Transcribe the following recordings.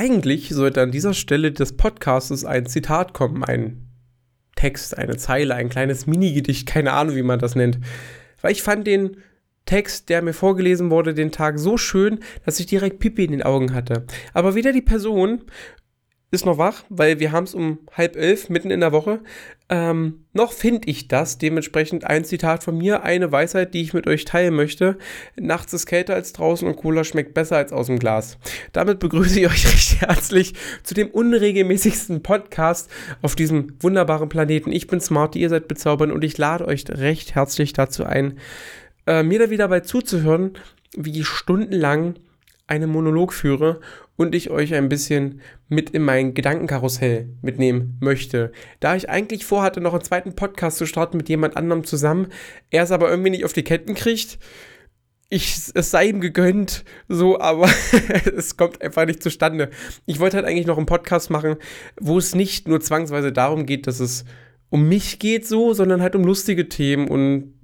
eigentlich sollte an dieser Stelle des Podcasts ein Zitat kommen, ein Text, eine Zeile, ein kleines Minigedicht, keine Ahnung, wie man das nennt. Weil ich fand den Text, der mir vorgelesen wurde, den Tag so schön, dass ich direkt Pipi in den Augen hatte. Aber weder die Person ist noch wach, weil wir haben es um halb elf, mitten in der Woche. Ähm, noch finde ich das. Dementsprechend ein Zitat von mir, eine Weisheit, die ich mit euch teilen möchte. Nachts ist kälter als draußen und Cola schmeckt besser als aus dem Glas. Damit begrüße ich euch recht herzlich zu dem unregelmäßigsten Podcast auf diesem wunderbaren Planeten. Ich bin Smarty, ihr seid bezaubernd und ich lade euch recht herzlich dazu ein, äh, mir da wieder dabei zuzuhören, wie ich stundenlang einen Monolog führe und ich euch ein bisschen mit in mein Gedankenkarussell mitnehmen möchte. Da ich eigentlich vorhatte, noch einen zweiten Podcast zu starten mit jemand anderem zusammen, er es aber irgendwie nicht auf die Ketten kriegt, ich, es sei ihm gegönnt, so, aber es kommt einfach nicht zustande. Ich wollte halt eigentlich noch einen Podcast machen, wo es nicht nur zwangsweise darum geht, dass es um mich geht, so, sondern halt um lustige Themen und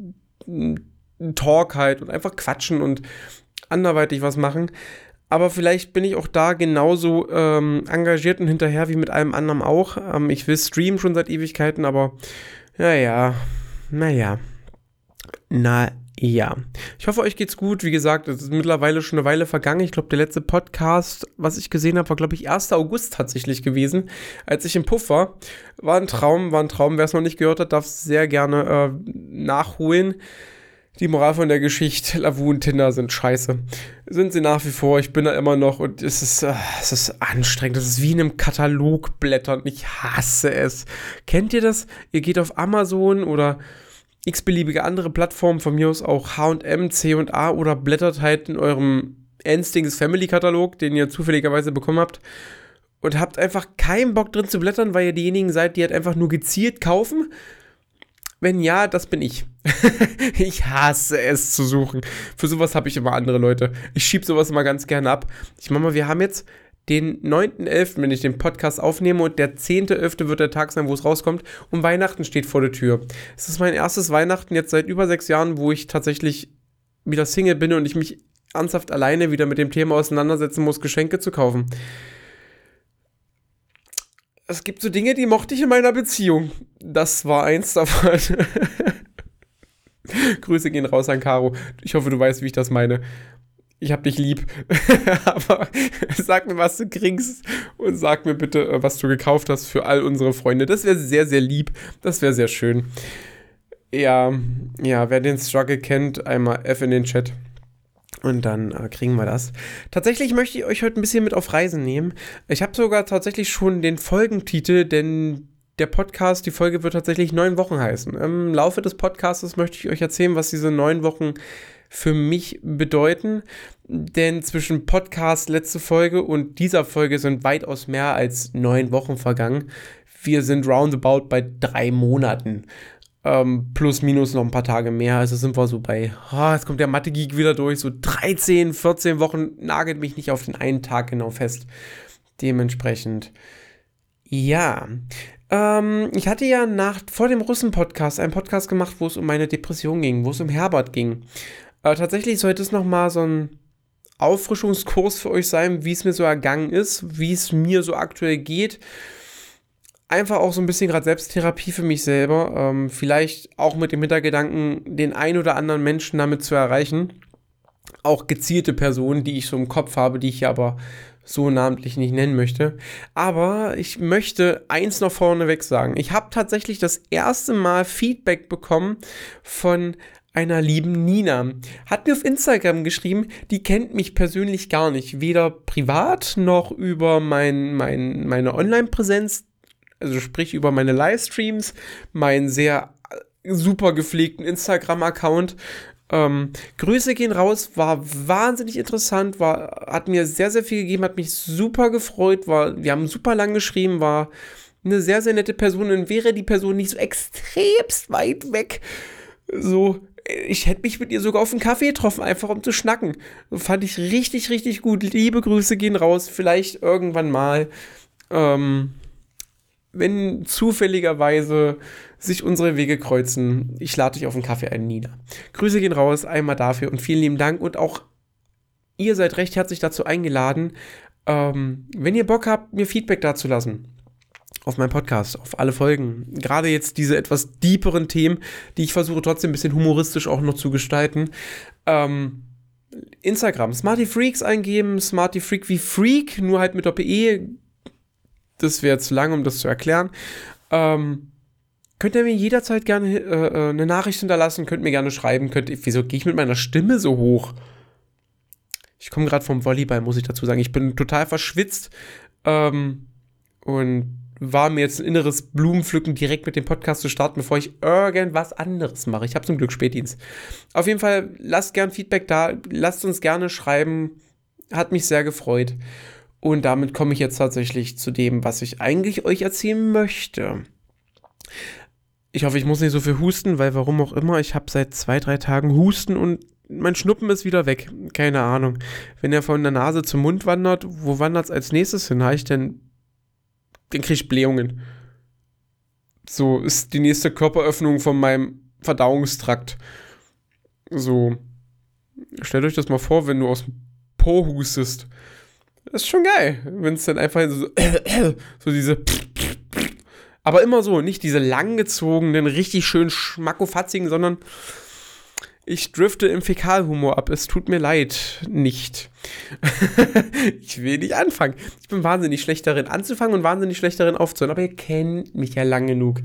Talk halt und einfach quatschen und anderweitig was machen. Aber vielleicht bin ich auch da genauso ähm, engagiert und hinterher wie mit allem anderen auch. Ähm, ich will streamen schon seit Ewigkeiten, aber naja, naja, naja. Ich hoffe, euch geht's gut. Wie gesagt, es ist mittlerweile schon eine Weile vergangen. Ich glaube, der letzte Podcast, was ich gesehen habe, war, glaube ich, 1. August tatsächlich gewesen, als ich im Puff war. War ein Traum, war ein Traum. Wer es noch nicht gehört hat, darf es sehr gerne äh, nachholen. Die Moral von der Geschichte, Lavu und Tinder sind scheiße. Sind sie nach wie vor, ich bin da immer noch und es ist, äh, es ist anstrengend. Das ist wie in einem Katalog blättern. Ich hasse es. Kennt ihr das? Ihr geht auf Amazon oder x-beliebige andere Plattformen, von mir aus auch H&M, C&A oder blättert halt in eurem Endstings Family Katalog, den ihr zufälligerweise bekommen habt und habt einfach keinen Bock drin zu blättern, weil ihr diejenigen seid, die halt einfach nur gezielt kaufen wenn ja, das bin ich. ich hasse es zu suchen. Für sowas habe ich immer andere Leute. Ich schiebe sowas immer ganz gerne ab. Ich mache mal, wir haben jetzt den 9.11., wenn ich den Podcast aufnehme und der 10.11. wird der Tag sein, wo es rauskommt und Weihnachten steht vor der Tür. Es ist mein erstes Weihnachten jetzt seit über sechs Jahren, wo ich tatsächlich wieder Single bin und ich mich ernsthaft alleine wieder mit dem Thema auseinandersetzen muss, Geschenke zu kaufen es gibt so Dinge, die mochte ich in meiner Beziehung. Das war eins davon. Grüße gehen raus an Caro. Ich hoffe, du weißt, wie ich das meine. Ich hab dich lieb. Aber sag mir, was du kriegst. Und sag mir bitte, äh, was du gekauft hast für all unsere Freunde. Das wäre sehr, sehr lieb. Das wäre sehr schön. Ja, ja, wer den Struggle kennt, einmal F in den Chat. Und dann äh, kriegen wir das. Tatsächlich möchte ich euch heute ein bisschen mit auf Reisen nehmen. Ich habe sogar tatsächlich schon den Folgentitel, denn der Podcast, die Folge wird tatsächlich neun Wochen heißen. Im Laufe des Podcasts möchte ich euch erzählen, was diese neun Wochen für mich bedeuten. Denn zwischen Podcast, letzte Folge und dieser Folge sind weitaus mehr als neun Wochen vergangen. Wir sind roundabout bei drei Monaten. Ähm, plus, minus noch ein paar Tage mehr. Also sind wir so bei, oh, jetzt kommt der Mathe-Geek wieder durch, so 13, 14 Wochen, nagelt mich nicht auf den einen Tag genau fest. Dementsprechend, ja. Ähm, ich hatte ja nach, vor dem Russen-Podcast einen Podcast gemacht, wo es um meine Depression ging, wo es um Herbert ging. Äh, tatsächlich sollte es nochmal so ein Auffrischungskurs für euch sein, wie es mir so ergangen ist, wie es mir so aktuell geht einfach auch so ein bisschen gerade Selbsttherapie für mich selber. Ähm, vielleicht auch mit dem Hintergedanken, den ein oder anderen Menschen damit zu erreichen. Auch gezielte Personen, die ich so im Kopf habe, die ich aber so namentlich nicht nennen möchte. Aber ich möchte eins noch vorneweg sagen. Ich habe tatsächlich das erste Mal Feedback bekommen von einer lieben Nina. Hat mir auf Instagram geschrieben, die kennt mich persönlich gar nicht. Weder privat noch über mein, mein, meine Online-Präsenz also sprich über meine Livestreams, meinen sehr äh, super gepflegten Instagram-Account. Ähm, Grüße gehen raus, war wahnsinnig interessant, war, hat mir sehr, sehr viel gegeben, hat mich super gefreut, war, wir haben super lang geschrieben, war eine sehr, sehr nette Person und wäre die Person nicht so extremst weit weg, so, ich hätte mich mit ihr sogar auf einen Kaffee getroffen, einfach um zu schnacken. Fand ich richtig, richtig gut. Liebe Grüße gehen raus, vielleicht irgendwann mal. Ähm, wenn zufälligerweise sich unsere Wege kreuzen, ich lade dich auf einen Kaffee ein, Nina. Grüße gehen raus, einmal dafür und vielen lieben Dank und auch ihr seid recht herzlich dazu eingeladen, Ähm, wenn ihr Bock habt, mir Feedback dazu lassen auf meinem Podcast, auf alle Folgen. Gerade jetzt diese etwas deeperen Themen, die ich versuche trotzdem ein bisschen humoristisch auch noch zu gestalten. Ähm, Instagram, Smarty Freaks eingeben, Smarty Freak wie Freak, nur halt mit Doppel-E. Das wäre zu lang, um das zu erklären. Ähm, könnt ihr mir jederzeit gerne äh, äh, eine Nachricht hinterlassen, könnt mir gerne schreiben, könnt, wieso gehe ich mit meiner Stimme so hoch? Ich komme gerade vom Volleyball, muss ich dazu sagen. Ich bin total verschwitzt ähm, und war mir jetzt ein inneres Blumenpflücken, direkt mit dem Podcast zu starten, bevor ich irgendwas anderes mache. Ich habe zum Glück Spätdienst. Auf jeden Fall, lasst gern Feedback da, lasst uns gerne schreiben. Hat mich sehr gefreut. Und damit komme ich jetzt tatsächlich zu dem, was ich eigentlich euch erzählen möchte. Ich hoffe, ich muss nicht so viel husten, weil warum auch immer, ich habe seit zwei, drei Tagen Husten und mein Schnuppen ist wieder weg. Keine Ahnung. Wenn er von der Nase zum Mund wandert, wo wandert es als nächstes hin? Habe ich denn den kriege ich Blähungen. So ist die nächste Körperöffnung von meinem Verdauungstrakt. So, stellt euch das mal vor, wenn du aus dem Po hustest. Ist schon geil, wenn es dann einfach so, so diese. Aber immer so, nicht diese langgezogenen, richtig schön schmackofatzigen, sondern ich drifte im Fäkalhumor ab. Es tut mir leid, nicht. ich will nicht anfangen. Ich bin wahnsinnig schlecht darin anzufangen und wahnsinnig schlecht darin aufzuhören. Aber ihr kennt mich ja lang genug.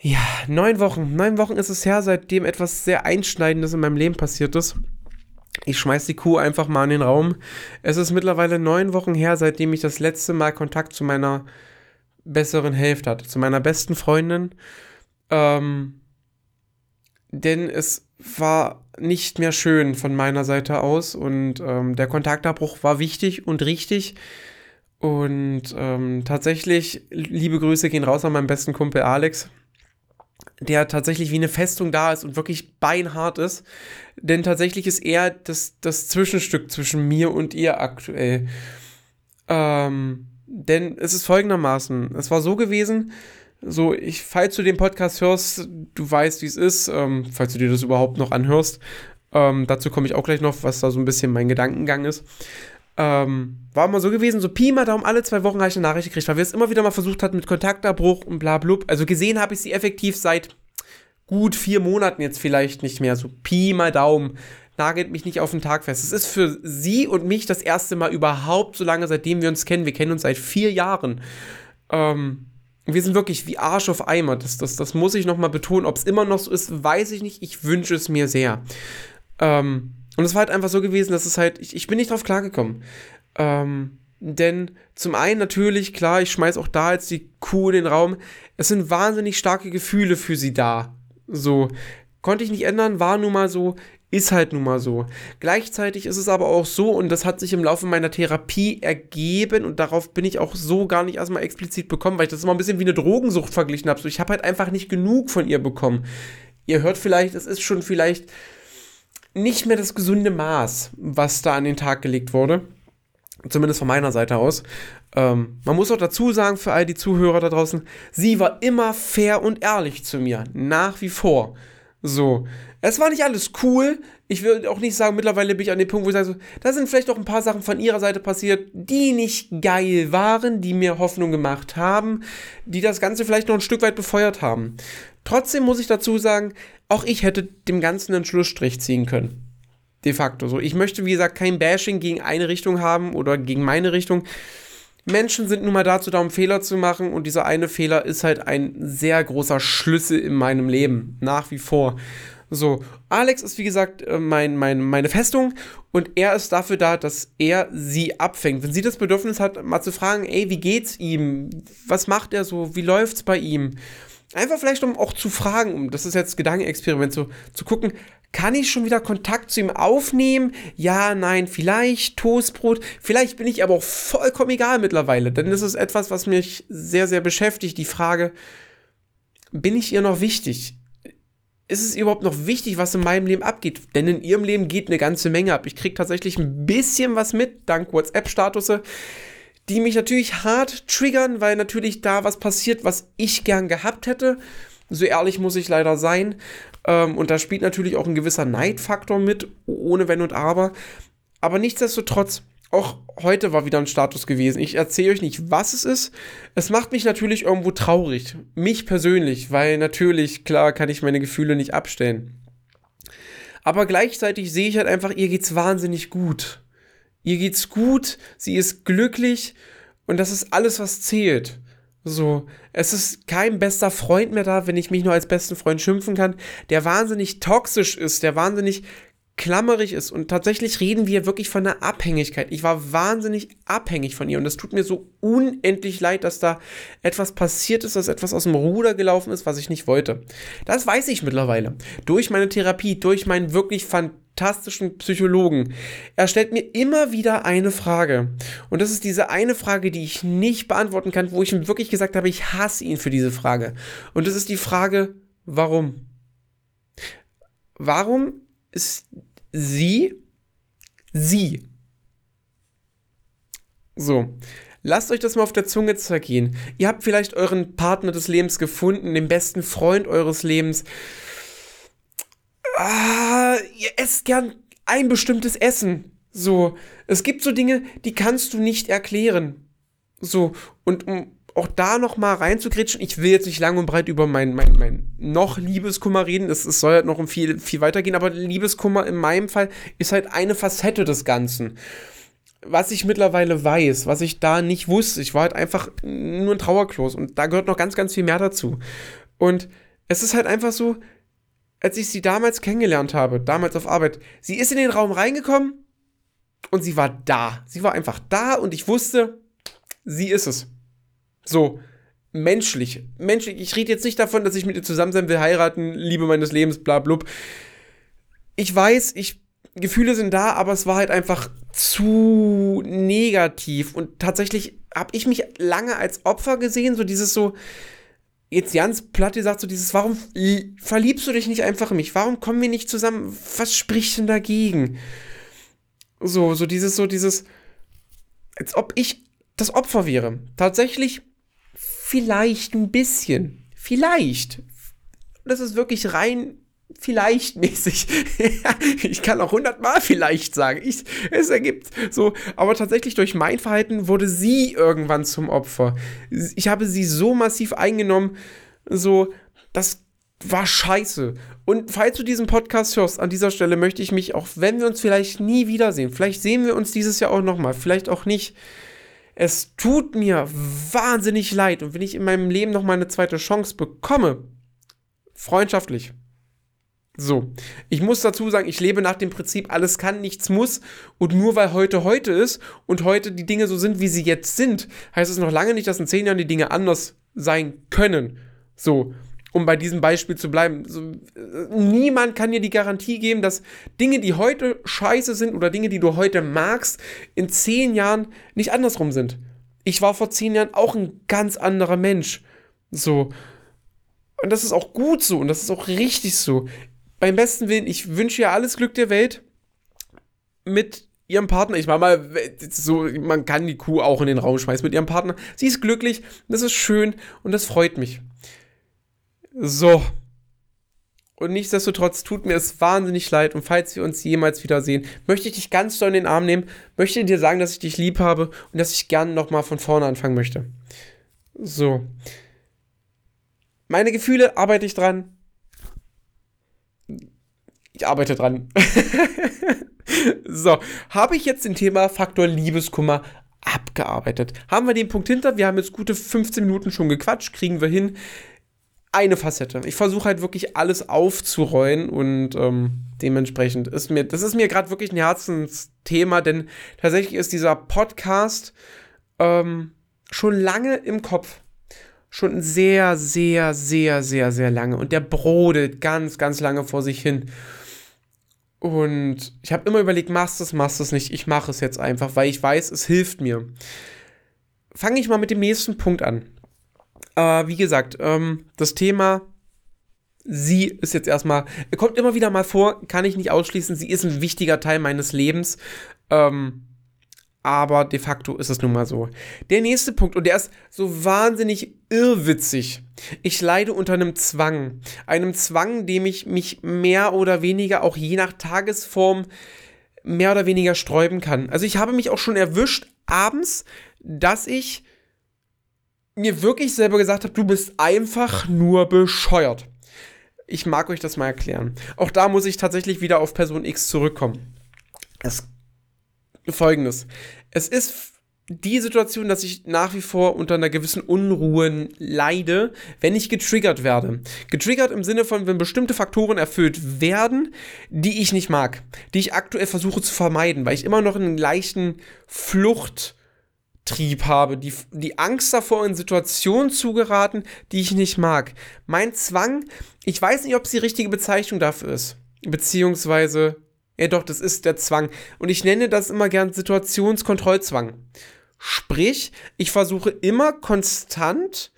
Ja, neun Wochen. Neun Wochen ist es her, seitdem etwas sehr Einschneidendes in meinem Leben passiert ist. Ich schmeiß die Kuh einfach mal in den Raum. Es ist mittlerweile neun Wochen her, seitdem ich das letzte Mal Kontakt zu meiner besseren Hälfte hatte, zu meiner besten Freundin. Ähm, denn es war nicht mehr schön von meiner Seite aus und ähm, der Kontaktabbruch war wichtig und richtig. Und ähm, tatsächlich, liebe Grüße gehen raus an meinen besten Kumpel Alex, der tatsächlich wie eine Festung da ist und wirklich beinhart ist. Denn tatsächlich ist er das, das Zwischenstück zwischen mir und ihr aktuell. Ähm, denn es ist folgendermaßen: Es war so gewesen, so, ich, falls du den Podcast hörst, du weißt, wie es ist, ähm, falls du dir das überhaupt noch anhörst. Ähm, dazu komme ich auch gleich noch, was da so ein bisschen mein Gedankengang ist. Ähm, war immer so gewesen, so Pi mal Daumen, alle zwei Wochen habe ich eine Nachricht gekriegt, weil wir es immer wieder mal versucht hatten mit Kontaktabbruch und bla blub. Also gesehen habe ich sie effektiv seit gut vier Monaten jetzt vielleicht nicht mehr. So Pi mal Daumen. Nagelt mich nicht auf den Tag fest. Es ist für sie und mich das erste Mal überhaupt so lange, seitdem wir uns kennen. Wir kennen uns seit vier Jahren. Ähm, wir sind wirklich wie Arsch auf Eimer. Das, das, das muss ich nochmal betonen. Ob es immer noch so ist, weiß ich nicht. Ich wünsche es mir sehr. Ähm, und es war halt einfach so gewesen, dass es halt, ich, ich bin nicht drauf klargekommen. Ähm, denn zum einen natürlich, klar, ich schmeiß auch da jetzt die Kuh in den Raum. Es sind wahnsinnig starke Gefühle für sie da. So, konnte ich nicht ändern, war nun mal so. Ist halt nun mal so. Gleichzeitig ist es aber auch so, und das hat sich im Laufe meiner Therapie ergeben, und darauf bin ich auch so gar nicht erstmal explizit bekommen, weil ich das immer ein bisschen wie eine Drogensucht verglichen habe. So, ich habe halt einfach nicht genug von ihr bekommen. Ihr hört vielleicht, es ist schon vielleicht nicht mehr das gesunde Maß, was da an den Tag gelegt wurde. Zumindest von meiner Seite aus. Ähm, man muss auch dazu sagen, für all die Zuhörer da draußen, sie war immer fair und ehrlich zu mir. Nach wie vor. So. Es war nicht alles cool. Ich will auch nicht sagen, mittlerweile bin ich an dem Punkt, wo ich sage, so, da sind vielleicht auch ein paar Sachen von ihrer Seite passiert, die nicht geil waren, die mir Hoffnung gemacht haben, die das Ganze vielleicht noch ein Stück weit befeuert haben. Trotzdem muss ich dazu sagen, auch ich hätte dem Ganzen einen Schlussstrich ziehen können. De facto so. Ich möchte, wie gesagt, kein Bashing gegen eine Richtung haben oder gegen meine Richtung. Menschen sind nun mal dazu da, um Fehler zu machen und dieser eine Fehler ist halt ein sehr großer Schlüssel in meinem Leben, nach wie vor. So, Alex ist wie gesagt äh, mein, mein, meine Festung und er ist dafür da, dass er sie abfängt. Wenn sie das Bedürfnis hat, mal zu fragen, ey, wie geht's ihm? Was macht er so? Wie läuft's bei ihm? Einfach vielleicht, um auch zu fragen, um, das ist jetzt Gedankenexperiment, so zu gucken, kann ich schon wieder Kontakt zu ihm aufnehmen? Ja, nein, vielleicht Toastbrot. Vielleicht bin ich aber auch vollkommen egal mittlerweile, denn das ist etwas, was mich sehr, sehr beschäftigt. Die Frage, bin ich ihr noch wichtig? Ist es überhaupt noch wichtig, was in meinem Leben abgeht? Denn in ihrem Leben geht eine ganze Menge ab. Ich kriege tatsächlich ein bisschen was mit, dank WhatsApp-Statusse, die mich natürlich hart triggern, weil natürlich da was passiert, was ich gern gehabt hätte. So ehrlich muss ich leider sein. Ähm, und da spielt natürlich auch ein gewisser Neidfaktor mit, ohne Wenn und Aber. Aber nichtsdestotrotz, auch heute war wieder ein Status gewesen. Ich erzähle euch nicht, was es ist. Es macht mich natürlich irgendwo traurig. Mich persönlich, weil natürlich, klar, kann ich meine Gefühle nicht abstellen. Aber gleichzeitig sehe ich halt einfach, ihr geht's wahnsinnig gut. Ihr geht's gut, sie ist glücklich und das ist alles, was zählt. So, es ist kein bester Freund mehr da, wenn ich mich nur als besten Freund schimpfen kann, der wahnsinnig toxisch ist, der wahnsinnig klammerig ist. Und tatsächlich reden wir wirklich von einer Abhängigkeit. Ich war wahnsinnig abhängig von ihr und es tut mir so unendlich leid, dass da etwas passiert ist, dass etwas aus dem Ruder gelaufen ist, was ich nicht wollte. Das weiß ich mittlerweile. Durch meine Therapie, durch meinen wirklich fantastischen Psychologen. Er stellt mir immer wieder eine Frage. Und das ist diese eine Frage, die ich nicht beantworten kann, wo ich ihm wirklich gesagt habe, ich hasse ihn für diese Frage. Und das ist die Frage, warum? Warum ist sie sie. So, lasst euch das mal auf der Zunge zergehen. Ihr habt vielleicht euren Partner des Lebens gefunden, den besten Freund eures Lebens. Ah, ihr esst gern ein bestimmtes Essen. So, es gibt so Dinge, die kannst du nicht erklären. So, und um auch da noch mal reinzugrätschen, ich will jetzt nicht lang und breit über mein, mein, mein noch Liebeskummer reden, es, es soll halt noch um viel, viel weitergehen, aber Liebeskummer in meinem Fall ist halt eine Facette des Ganzen. Was ich mittlerweile weiß, was ich da nicht wusste, ich war halt einfach nur ein Trauerklos und da gehört noch ganz, ganz viel mehr dazu. Und es ist halt einfach so, als ich sie damals kennengelernt habe, damals auf Arbeit, sie ist in den Raum reingekommen und sie war da. Sie war einfach da und ich wusste, sie ist es. So, menschlich. Menschlich. Ich rede jetzt nicht davon, dass ich mit ihr zusammen sein will, heiraten, Liebe meines Lebens, bla blub. Ich weiß, ich, Gefühle sind da, aber es war halt einfach zu negativ. Und tatsächlich habe ich mich lange als Opfer gesehen, so dieses so, jetzt ganz platt gesagt, so dieses, warum verliebst du dich nicht einfach in mich? Warum kommen wir nicht zusammen? Was spricht denn dagegen? So, so dieses, so dieses, als ob ich das Opfer wäre. Tatsächlich Vielleicht ein bisschen. Vielleicht. Das ist wirklich rein vielleicht mäßig. ich kann auch hundertmal vielleicht sagen. Ich, es ergibt so. Aber tatsächlich durch mein Verhalten wurde sie irgendwann zum Opfer. Ich habe sie so massiv eingenommen, so, das war scheiße. Und falls du diesen Podcast hörst, an dieser Stelle möchte ich mich, auch wenn wir uns vielleicht nie wiedersehen, vielleicht sehen wir uns dieses Jahr auch nochmal, vielleicht auch nicht, es tut mir wahnsinnig leid und wenn ich in meinem Leben noch mal eine zweite Chance bekomme, freundschaftlich. So, ich muss dazu sagen, ich lebe nach dem Prinzip, alles kann, nichts muss. Und nur weil heute heute ist und heute die Dinge so sind, wie sie jetzt sind, heißt es noch lange nicht, dass in zehn Jahren die Dinge anders sein können. So, um bei diesem Beispiel zu bleiben, so, niemand kann dir die Garantie geben, dass Dinge, die heute scheiße sind oder Dinge, die du heute magst, in zehn Jahren nicht andersrum sind. Ich war vor zehn Jahren auch ein ganz anderer Mensch. So. Und das ist auch gut so und das ist auch richtig so. Beim besten Willen, ich wünsche ihr alles Glück der Welt mit ihrem Partner. Ich meine mal, so, man kann die Kuh auch in den Raum schmeißen mit ihrem Partner. Sie ist glücklich, das ist schön und das freut mich. So. Und nichtsdestotrotz tut mir es wahnsinnig leid. Und falls wir uns jemals wiedersehen, möchte ich dich ganz doll in den Arm nehmen, möchte dir sagen, dass ich dich lieb habe und dass ich gerne nochmal von vorne anfangen möchte. So. Meine Gefühle arbeite ich dran. Ich arbeite dran. so, habe ich jetzt den Thema Faktor Liebeskummer abgearbeitet. Haben wir den Punkt hinter? Wir haben jetzt gute 15 Minuten schon gequatscht, kriegen wir hin eine Facette. Ich versuche halt wirklich alles aufzuräuen und ähm, dementsprechend ist mir, das ist mir gerade wirklich ein Herzensthema, denn tatsächlich ist dieser Podcast ähm, schon lange im Kopf. Schon sehr, sehr, sehr, sehr, sehr lange. Und der brodelt ganz, ganz lange vor sich hin. Und ich habe immer überlegt, machst du es, machst du es nicht. Ich mache es jetzt einfach, weil ich weiß, es hilft mir. Fange ich mal mit dem nächsten Punkt an. Äh, wie gesagt, ähm, das Thema sie ist jetzt erstmal, kommt immer wieder mal vor, kann ich nicht ausschließen, sie ist ein wichtiger Teil meines Lebens. Ähm, aber de facto ist es nun mal so. Der nächste Punkt, und der ist so wahnsinnig irrwitzig. Ich leide unter einem Zwang. Einem Zwang, dem ich mich mehr oder weniger auch je nach Tagesform mehr oder weniger sträuben kann. Also ich habe mich auch schon erwischt abends, dass ich mir wirklich selber gesagt habe, du bist einfach nur bescheuert. Ich mag euch das mal erklären. Auch da muss ich tatsächlich wieder auf Person X zurückkommen. Es folgendes. Es ist die Situation, dass ich nach wie vor unter einer gewissen Unruhe leide, wenn ich getriggert werde. Getriggert im Sinne von, wenn bestimmte Faktoren erfüllt werden, die ich nicht mag, die ich aktuell versuche zu vermeiden, weil ich immer noch einen leichten Fluchttrieb habe, die, die Angst davor, in Situationen zu geraten, die ich nicht mag. Mein Zwang, ich weiß nicht, ob es die richtige Bezeichnung dafür ist. Beziehungsweise, ja doch, das ist der Zwang. Und ich nenne das immer gern Situationskontrollzwang. Sprich, ich versuche immer konstant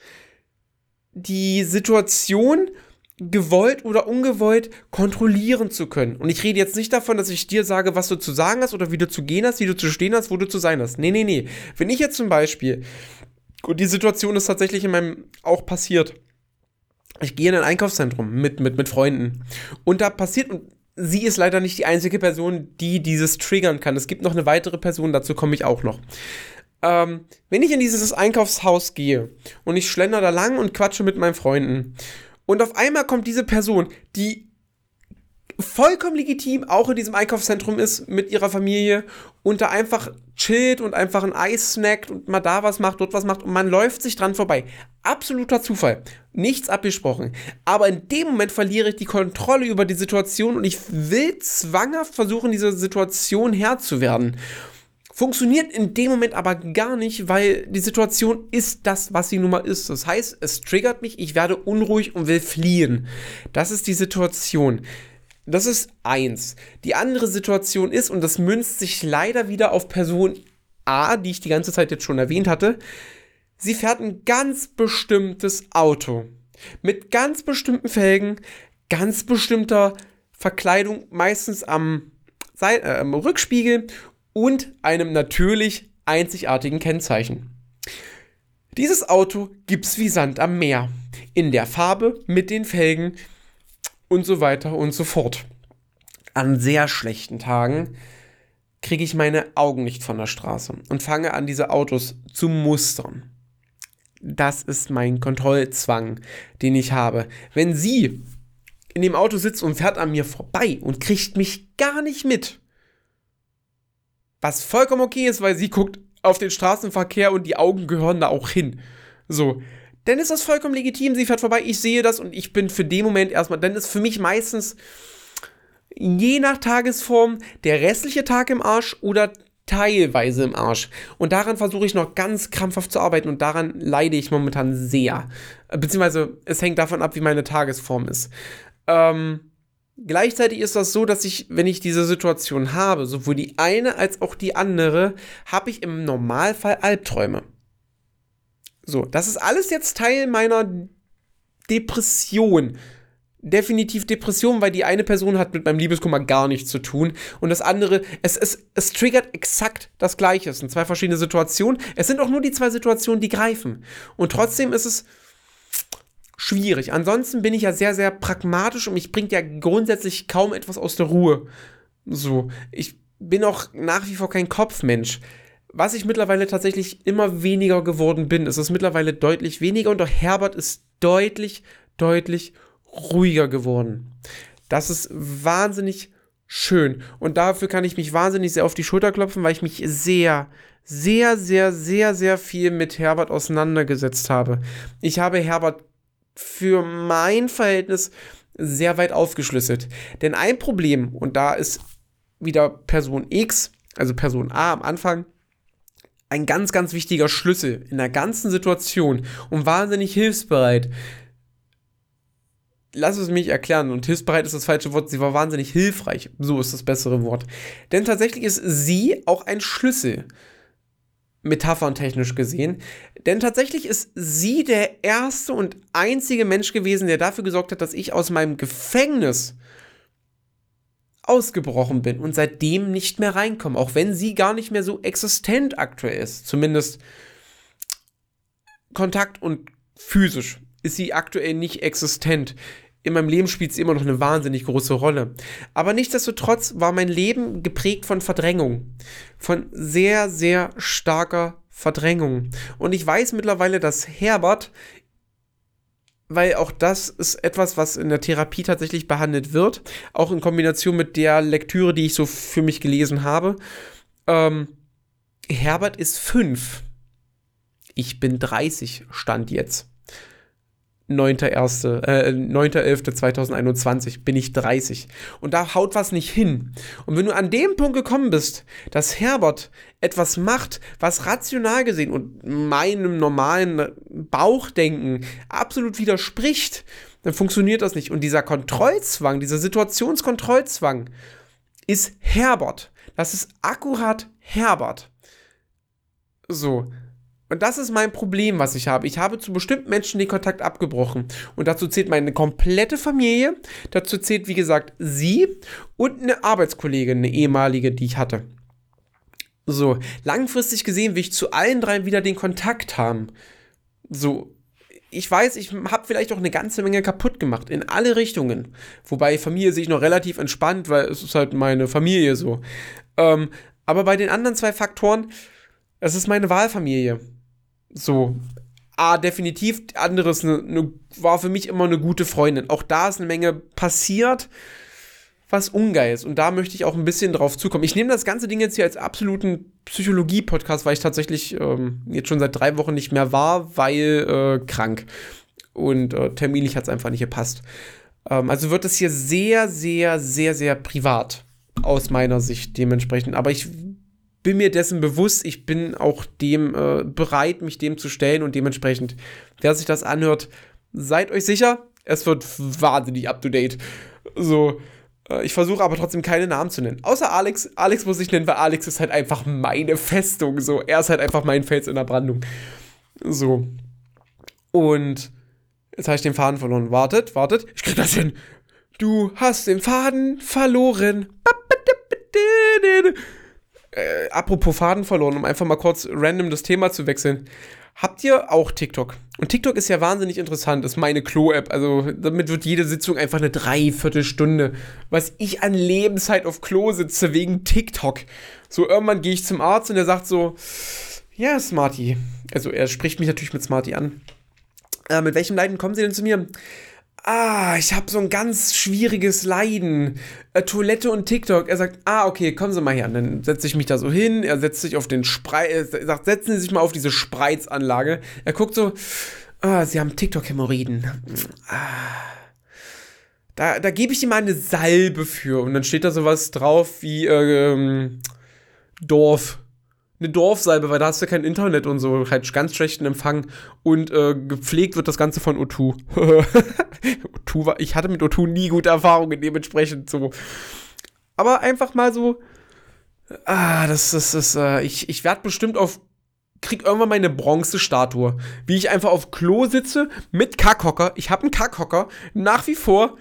die Situation gewollt oder ungewollt kontrollieren zu können. Und ich rede jetzt nicht davon, dass ich dir sage, was du zu sagen hast oder wie du zu gehen hast, wie du zu stehen hast, wo du zu sein hast. Nee, nee, nee. Wenn ich jetzt zum Beispiel, und die Situation ist tatsächlich in meinem auch passiert, ich gehe in ein Einkaufszentrum mit, mit, mit Freunden und da passiert, und sie ist leider nicht die einzige Person, die dieses triggern kann. Es gibt noch eine weitere Person, dazu komme ich auch noch ähm, wenn ich in dieses Einkaufshaus gehe und ich schlender da lang und quatsche mit meinen Freunden und auf einmal kommt diese Person, die vollkommen legitim auch in diesem Einkaufszentrum ist mit ihrer Familie und da einfach chillt und einfach ein Eis snackt und mal da was macht, dort was macht und man läuft sich dran vorbei. Absoluter Zufall. Nichts abgesprochen. Aber in dem Moment verliere ich die Kontrolle über die Situation und ich will zwanghaft versuchen, dieser Situation Herr zu werden. Funktioniert in dem Moment aber gar nicht, weil die Situation ist das, was sie nun mal ist. Das heißt, es triggert mich, ich werde unruhig und will fliehen. Das ist die Situation. Das ist eins. Die andere Situation ist, und das münzt sich leider wieder auf Person A, die ich die ganze Zeit jetzt schon erwähnt hatte, sie fährt ein ganz bestimmtes Auto. Mit ganz bestimmten Felgen, ganz bestimmter Verkleidung, meistens am, Seite, äh, am Rückspiegel und einem natürlich einzigartigen Kennzeichen. Dieses Auto gibt's wie Sand am Meer. In der Farbe, mit den Felgen und so weiter und so fort. An sehr schlechten Tagen kriege ich meine Augen nicht von der Straße und fange an, diese Autos zu mustern. Das ist mein Kontrollzwang, den ich habe. Wenn sie in dem Auto sitzt und fährt an mir vorbei und kriegt mich gar nicht mit, was vollkommen okay ist, weil sie guckt auf den Straßenverkehr und die Augen gehören da auch hin. So. Dann ist das vollkommen legitim, sie fährt vorbei, ich sehe das und ich bin für den Moment erstmal, dann ist für mich meistens je nach Tagesform der restliche Tag im Arsch oder teilweise im Arsch. Und daran versuche ich noch ganz krampfhaft zu arbeiten und daran leide ich momentan sehr. Beziehungsweise es hängt davon ab, wie meine Tagesform ist. Ähm, Gleichzeitig ist das so, dass ich, wenn ich diese Situation habe, sowohl die eine als auch die andere, habe ich im Normalfall Albträume. So, das ist alles jetzt Teil meiner Depression. Definitiv Depression, weil die eine Person hat mit meinem Liebeskummer gar nichts zu tun und das andere, es, es, es triggert exakt das Gleiche. Es sind zwei verschiedene Situationen. Es sind auch nur die zwei Situationen, die greifen. Und trotzdem ist es schwierig. Ansonsten bin ich ja sehr, sehr pragmatisch und mich bringt ja grundsätzlich kaum etwas aus der Ruhe. So, ich bin auch nach wie vor kein Kopfmensch. Was ich mittlerweile tatsächlich immer weniger geworden bin, ist es mittlerweile deutlich weniger und auch Herbert ist deutlich, deutlich ruhiger geworden. Das ist wahnsinnig schön und dafür kann ich mich wahnsinnig sehr auf die Schulter klopfen, weil ich mich sehr, sehr, sehr, sehr, sehr viel mit Herbert auseinandergesetzt habe. Ich habe Herbert für mein Verhältnis sehr weit aufgeschlüsselt. Denn ein Problem, und da ist wieder Person X, also Person A am Anfang, ein ganz, ganz wichtiger Schlüssel in der ganzen Situation und wahnsinnig hilfsbereit. Lass es mich erklären. Und hilfsbereit ist das falsche Wort. Sie war wahnsinnig hilfreich. So ist das bessere Wort. Denn tatsächlich ist sie auch ein Schlüssel metapherntechnisch gesehen. Denn tatsächlich ist sie der erste und einzige Mensch gewesen, der dafür gesorgt hat, dass ich aus meinem Gefängnis ausgebrochen bin und seitdem nicht mehr reinkomme, auch wenn sie gar nicht mehr so existent aktuell ist. Zumindest Kontakt und physisch ist sie aktuell nicht existent. in meinem Leben spielt sie immer noch eine wahnsinnig große Rolle. Aber nichtsdestotrotz war mein Leben geprägt von Verdrängung. Von sehr, sehr starker Verdrängung. Und ich weiß mittlerweile, dass Herbert, weil auch das ist etwas, was in der Therapie tatsächlich behandelt wird, auch in Kombination mit der Lektüre, die ich so für mich gelesen habe. Ähm, Herbert ist fünf. Ich bin 30, stand jetzt. 9.11.2021 äh, 9.11.2021 bin ich 30. Und da haut was nicht hin. Und wenn du an dem Punkt gekommen bist, dass Herbert etwas macht, was rational gesehen und meinem normalen Bauchdenken absolut widerspricht, dann funktioniert das nicht. Und dieser Kontrollzwang, dieser Situationskontrollzwang ist Herbert. Das ist akkurat Herbert. So. Und das ist mein Problem, was ich habe. Ich habe zu bestimmten Menschen den Kontakt abgebrochen. Und dazu zählt meine komplette Familie. Dazu zählt, wie gesagt, sie und eine Arbeitskollegin, eine ehemalige, die ich hatte. So, langfristig gesehen will ich zu allen drei wieder den Kontakt haben. So, ich weiß, ich habe vielleicht auch eine ganze Menge kaputt gemacht, in alle Richtungen. Wobei Familie sich noch relativ entspannt, weil es ist halt meine Familie so. Ähm, aber bei den anderen zwei Faktoren, es ist meine Wahlfamilie. So. A, definitiv. Anderes ne, ne, war für mich immer eine gute Freundin. Auch da ist eine Menge passiert, was ungeil ist. Und da möchte ich auch ein bisschen drauf zukommen. Ich nehme das ganze Ding jetzt hier als absoluten Psychologie-Podcast, weil ich tatsächlich ähm, jetzt schon seit drei Wochen nicht mehr war, weil äh, krank. Und äh, terminlich hat es einfach nicht gepasst. Ähm, also wird es hier sehr, sehr, sehr, sehr privat aus meiner Sicht dementsprechend. Aber ich bin mir dessen bewusst, ich bin auch dem äh, bereit, mich dem zu stellen und dementsprechend, wer sich das anhört, seid euch sicher, es wird wahnsinnig up to date. So, äh, ich versuche aber trotzdem keine Namen zu nennen. Außer Alex. Alex muss ich nennen, weil Alex ist halt einfach meine Festung. So, er ist halt einfach mein Fels in der Brandung. So. Und jetzt habe ich den Faden verloren. Wartet, wartet. Ich krieg das hin. Du hast den Faden verloren äh, apropos Faden verloren, um einfach mal kurz random das Thema zu wechseln. Habt ihr auch TikTok? Und TikTok ist ja wahnsinnig interessant, ist meine Klo-App. Also damit wird jede Sitzung einfach eine Dreiviertelstunde. Was ich an Lebenszeit auf Klo sitze wegen TikTok. So irgendwann gehe ich zum Arzt und er sagt so, ja, Smarty. Also er spricht mich natürlich mit Smarty an. Äh, mit welchem Leiden kommen Sie denn zu mir? Ah, ich habe so ein ganz schwieriges Leiden. Äh, Toilette und TikTok. Er sagt, ah, okay, kommen Sie mal her. Und dann setze ich mich da so hin. Er setzt sich auf den Spreiz, er sagt, setzen Sie sich mal auf diese Spreizanlage. Er guckt so, ah, Sie haben TikTok-Hämorrhoiden. Ah. Da, da gebe ich ihm mal eine Salbe für. Und dann steht da sowas drauf wie ähm, Dorf eine Dorfsalbe, weil da hast du kein Internet und so, halt ganz schlechten Empfang und äh, gepflegt wird das Ganze von O2. O2 war, ich hatte mit O2 nie gute Erfahrungen, dementsprechend so. Aber einfach mal so, ah, das, das, das, äh, ich, ich werde bestimmt auf, krieg irgendwann meine Bronzestatue, wie ich einfach auf Klo sitze mit Kackhocker. Ich habe einen Kackhocker, nach wie vor.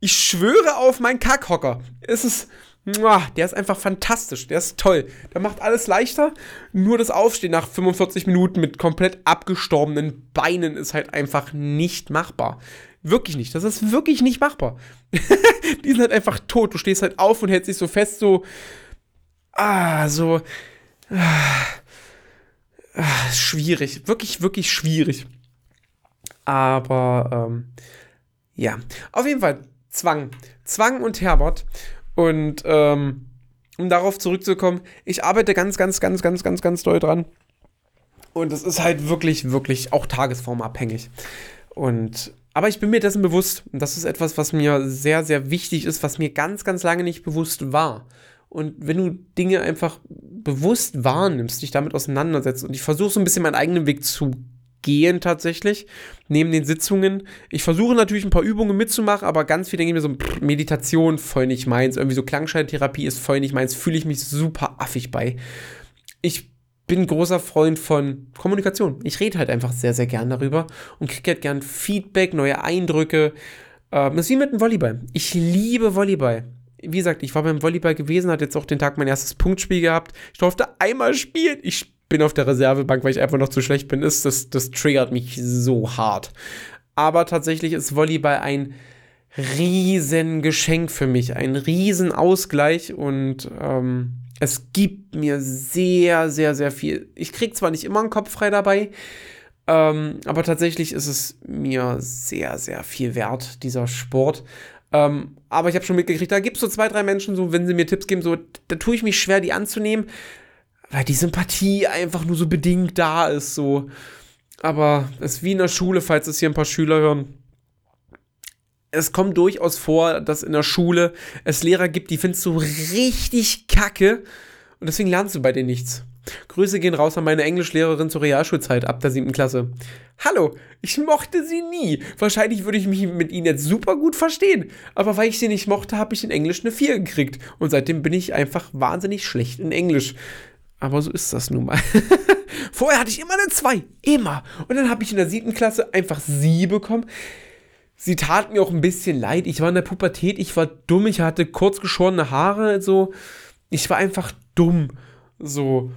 Ich schwöre auf meinen Kackhocker. Es ist, der ist einfach fantastisch. Der ist toll. Der macht alles leichter. Nur das Aufstehen nach 45 Minuten mit komplett abgestorbenen Beinen ist halt einfach nicht machbar. Wirklich nicht. Das ist wirklich nicht machbar. die sind halt einfach tot. Du stehst halt auf und hältst dich so fest, so. Ah, so. Ah, ah, schwierig. Wirklich, wirklich schwierig. Aber, ähm, ja. Auf jeden Fall, Zwang. Zwang und Herbert. Und ähm, um darauf zurückzukommen, ich arbeite ganz, ganz, ganz, ganz, ganz, ganz doll dran. Und es ist halt wirklich, wirklich auch tagesformabhängig. Und aber ich bin mir dessen bewusst, und das ist etwas, was mir sehr, sehr wichtig ist, was mir ganz, ganz lange nicht bewusst war. Und wenn du Dinge einfach bewusst wahrnimmst, dich damit auseinandersetzt, und ich versuche so ein bisschen meinen eigenen Weg zu gehen tatsächlich, neben den Sitzungen. Ich versuche natürlich ein paar Übungen mitzumachen, aber ganz viel denke ich mir so, pff, Meditation voll nicht meins, irgendwie so Klangscheintherapie ist voll nicht meins, fühle ich mich super affig bei. Ich bin großer Freund von Kommunikation. Ich rede halt einfach sehr, sehr gern darüber und kriege halt gern Feedback, neue Eindrücke. Ähm, das ist wie mit dem Volleyball. Ich liebe Volleyball wie gesagt, ich war beim Volleyball gewesen, hatte jetzt auch den Tag mein erstes Punktspiel gehabt. Ich durfte einmal spielen. Ich bin auf der Reservebank, weil ich einfach noch zu schlecht bin, ist, das, das triggert mich so hart. Aber tatsächlich ist Volleyball ein riesen Geschenk für mich, ein riesen Ausgleich und ähm, es gibt mir sehr, sehr, sehr viel. Ich kriege zwar nicht immer einen Kopf frei dabei, ähm, aber tatsächlich ist es mir sehr, sehr viel wert, dieser Sport. Ähm, aber ich habe schon mitgekriegt, da gibt es so zwei, drei Menschen, so, wenn sie mir Tipps geben, so, da tue ich mich schwer, die anzunehmen, weil die Sympathie einfach nur so bedingt da ist, so. Aber es ist wie in der Schule, falls es hier ein paar Schüler hören es kommt durchaus vor, dass in der Schule es Lehrer gibt, die findest du richtig kacke und deswegen lernst du bei denen nichts. Grüße gehen raus an meine Englischlehrerin zur Realschulzeit ab der siebten Klasse. Hallo, ich mochte sie nie. Wahrscheinlich würde ich mich mit ihnen jetzt super gut verstehen. Aber weil ich sie nicht mochte, habe ich in Englisch eine 4 gekriegt. Und seitdem bin ich einfach wahnsinnig schlecht in Englisch. Aber so ist das nun mal. Vorher hatte ich immer eine 2. Immer. Und dann habe ich in der siebten Klasse einfach sie bekommen sie tat mir auch ein bisschen leid. Ich war in der Pubertät, ich war dumm, ich hatte kurz geschorene Haare, so. Ich war einfach dumm, so.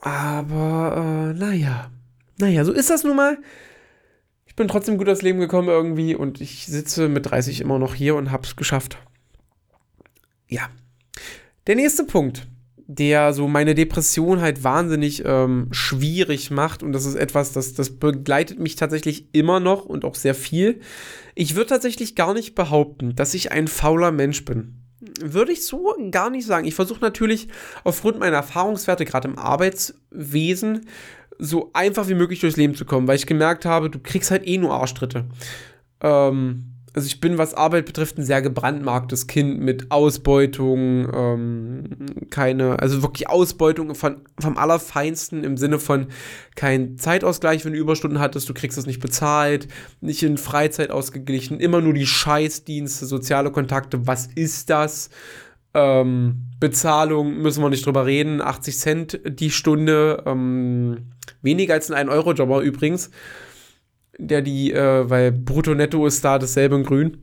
Aber, äh, naja. Naja, so ist das nun mal. Ich bin trotzdem gut aus Leben gekommen irgendwie und ich sitze mit 30 immer noch hier und hab's geschafft. Ja. Der nächste Punkt der so meine Depression halt wahnsinnig ähm, schwierig macht. Und das ist etwas, das, das begleitet mich tatsächlich immer noch und auch sehr viel. Ich würde tatsächlich gar nicht behaupten, dass ich ein fauler Mensch bin. Würde ich so gar nicht sagen. Ich versuche natürlich aufgrund meiner Erfahrungswerte, gerade im Arbeitswesen, so einfach wie möglich durchs Leben zu kommen, weil ich gemerkt habe, du kriegst halt eh nur Arschtritte. Ähm, also ich bin, was Arbeit betrifft, ein sehr gebrandmarktes Kind mit Ausbeutung, ähm, keine, also wirklich Ausbeutung von, vom Allerfeinsten im Sinne von kein Zeitausgleich, wenn du Überstunden hattest, du kriegst das nicht bezahlt, nicht in Freizeit ausgeglichen, immer nur die Scheißdienste, soziale Kontakte, was ist das? Ähm, Bezahlung, müssen wir nicht drüber reden, 80 Cent die Stunde, ähm, weniger als ein 1-Euro-Jobber übrigens der die, äh, weil Brutto Netto ist da dasselbe in Grün.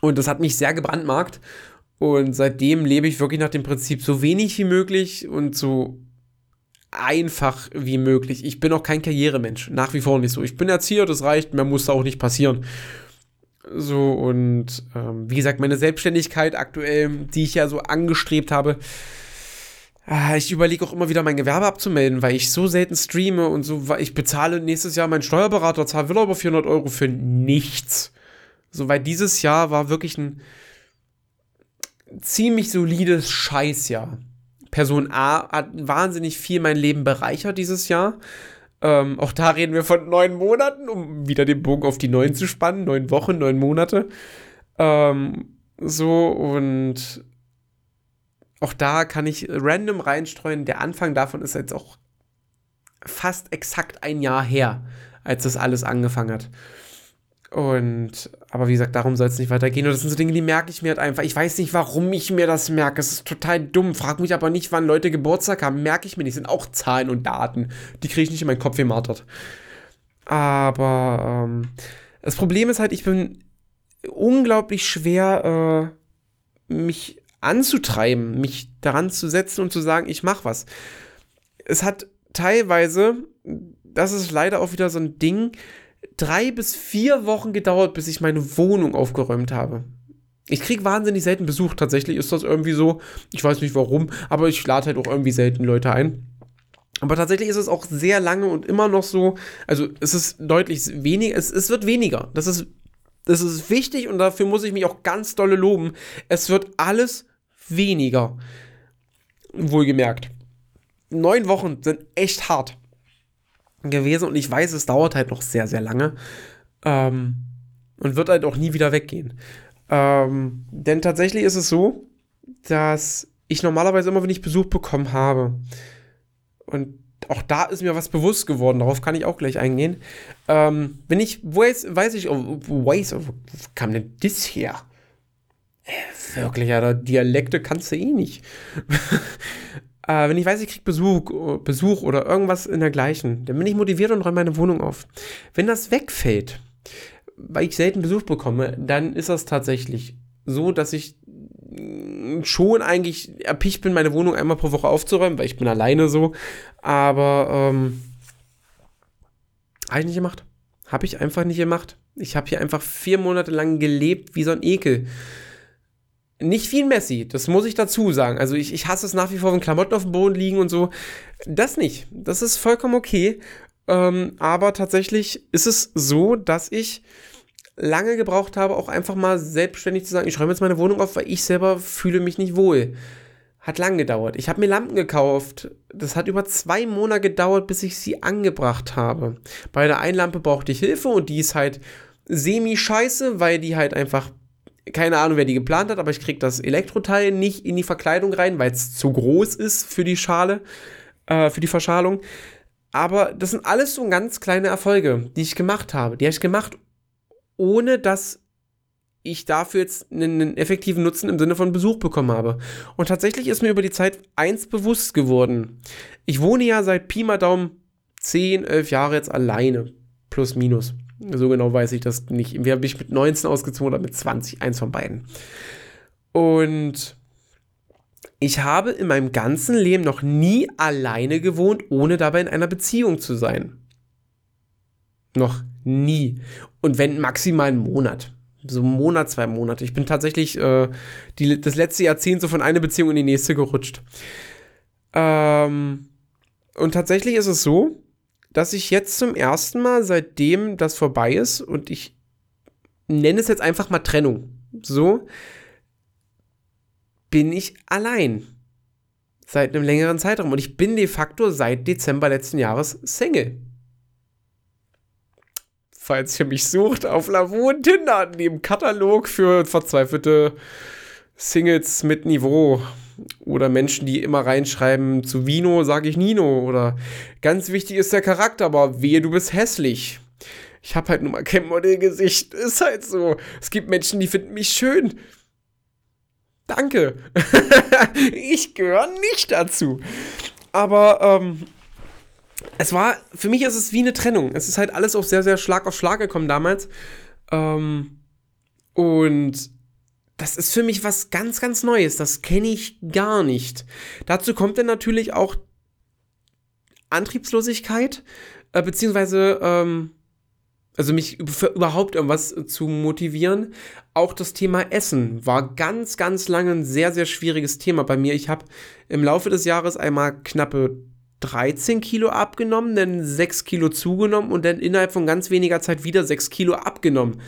Und das hat mich sehr gebrandmarkt. Und seitdem lebe ich wirklich nach dem Prinzip so wenig wie möglich und so einfach wie möglich. Ich bin auch kein Karrieremensch, nach wie vor nicht so. Ich bin Erzieher, das reicht, mehr muss da auch nicht passieren. So, und ähm, wie gesagt, meine Selbstständigkeit aktuell, die ich ja so angestrebt habe, ich überlege auch immer wieder mein Gewerbe abzumelden, weil ich so selten streame und so, weil ich bezahle nächstes Jahr meinen Steuerberater, zahle will aber 400 Euro für nichts. So, weil dieses Jahr war wirklich ein ziemlich solides Scheißjahr. Person A hat wahnsinnig viel mein Leben bereichert dieses Jahr. Ähm, auch da reden wir von neun Monaten, um wieder den Bogen auf die neun zu spannen. Neun Wochen, neun Monate. Ähm, so und auch da kann ich random reinstreuen. Der Anfang davon ist jetzt auch fast exakt ein Jahr her, als das alles angefangen hat. Und, aber wie gesagt, darum soll es nicht weitergehen. Und das sind so Dinge, die merke ich mir halt einfach. Ich weiß nicht, warum ich mir das merke. Es ist total dumm. Frag mich aber nicht, wann Leute Geburtstag haben. Merke ich mir nicht. Das sind auch Zahlen und Daten. Die kriege ich nicht in meinen Kopf gemartert. Aber ähm, das Problem ist halt, ich bin unglaublich schwer, äh, mich anzutreiben, mich daran zu setzen und zu sagen, ich mache was. Es hat teilweise, das ist leider auch wieder so ein Ding, drei bis vier Wochen gedauert, bis ich meine Wohnung aufgeräumt habe. Ich kriege wahnsinnig selten Besuch, tatsächlich ist das irgendwie so. Ich weiß nicht warum, aber ich lade halt auch irgendwie selten Leute ein. Aber tatsächlich ist es auch sehr lange und immer noch so, also es ist deutlich weniger, es, es wird weniger. Das ist, das ist wichtig und dafür muss ich mich auch ganz dolle loben. Es wird alles weniger. Wohlgemerkt. Neun Wochen sind echt hart gewesen und ich weiß, es dauert halt noch sehr, sehr lange. Ähm, und wird halt auch nie wieder weggehen. Ähm, denn tatsächlich ist es so, dass ich normalerweise immer, wenn ich Besuch bekommen habe, und auch da ist mir was bewusst geworden, darauf kann ich auch gleich eingehen. Ähm, wenn ich weiß, weiß ich, oh, weiß, wo kam denn das her? Äh, wirklich, Alter, Dialekte kannst du eh nicht. äh, wenn ich weiß, ich krieg Besuch, Besuch oder irgendwas in dergleichen, dann bin ich motiviert und räume meine Wohnung auf. Wenn das wegfällt, weil ich selten Besuch bekomme, dann ist das tatsächlich so, dass ich schon eigentlich erpicht bin, meine Wohnung einmal pro Woche aufzuräumen, weil ich bin alleine so. Aber ähm, habe ich nicht gemacht. Habe ich einfach nicht gemacht. Ich habe hier einfach vier Monate lang gelebt wie so ein Ekel. Nicht wie ein Messi, das muss ich dazu sagen. Also ich, ich hasse es nach wie vor, wenn Klamotten auf dem Boden liegen und so. Das nicht. Das ist vollkommen okay. Ähm, aber tatsächlich ist es so, dass ich lange gebraucht habe, auch einfach mal selbstständig zu sagen, ich räume jetzt meine Wohnung auf, weil ich selber fühle mich nicht wohl. Hat lang gedauert. Ich habe mir Lampen gekauft. Das hat über zwei Monate gedauert, bis ich sie angebracht habe. Bei der einen Lampe brauchte ich Hilfe und die ist halt semi-scheiße, weil die halt einfach, keine Ahnung, wer die geplant hat, aber ich kriege das Elektroteil nicht in die Verkleidung rein, weil es zu groß ist für die Schale, äh, für die Verschalung. Aber das sind alles so ganz kleine Erfolge, die ich gemacht habe. Die habe ich gemacht, ohne dass ich dafür jetzt einen, effektiven Nutzen im Sinne von Besuch bekommen habe. Und tatsächlich ist mir über die Zeit eins bewusst geworden. Ich wohne ja seit Pi mal Daumen 10, 11 Jahre jetzt alleine. Plus, minus. So genau weiß ich das nicht. Entweder bin ich mit 19 ausgezogen oder mit 20. Eins von beiden. Und ich habe in meinem ganzen Leben noch nie alleine gewohnt, ohne dabei in einer Beziehung zu sein. Noch nie. Und wenn maximal einen Monat. So einen Monat, zwei Monate. Ich bin tatsächlich äh, die, das letzte Jahrzehnt so von einer Beziehung in die nächste gerutscht. Ähm, und tatsächlich ist es so, dass ich jetzt zum ersten Mal, seitdem das vorbei ist, und ich nenne es jetzt einfach mal Trennung, so, bin ich allein. Seit einem längeren Zeitraum. Und ich bin de facto seit Dezember letzten Jahres Single falls ihr mich sucht, auf Lavu und Tinder, neben Katalog für verzweifelte Singles mit Niveau. Oder Menschen, die immer reinschreiben, zu Vino sage ich Nino. Oder ganz wichtig ist der Charakter, aber wehe, du bist hässlich. Ich habe halt nur mal kein Modellgesicht. Ist halt so. Es gibt Menschen, die finden mich schön. Danke. ich gehöre nicht dazu. Aber ähm, es war, für mich ist es wie eine Trennung. Es ist halt alles auch sehr, sehr Schlag auf Schlag gekommen damals. Ähm, und das ist für mich was ganz, ganz Neues. Das kenne ich gar nicht. Dazu kommt dann natürlich auch Antriebslosigkeit, äh, beziehungsweise, ähm, also mich überhaupt irgendwas zu motivieren. Auch das Thema Essen war ganz, ganz lange ein sehr, sehr schwieriges Thema bei mir. Ich habe im Laufe des Jahres einmal knappe 13 Kilo abgenommen, dann 6 Kilo zugenommen und dann innerhalb von ganz weniger Zeit wieder 6 Kilo abgenommen.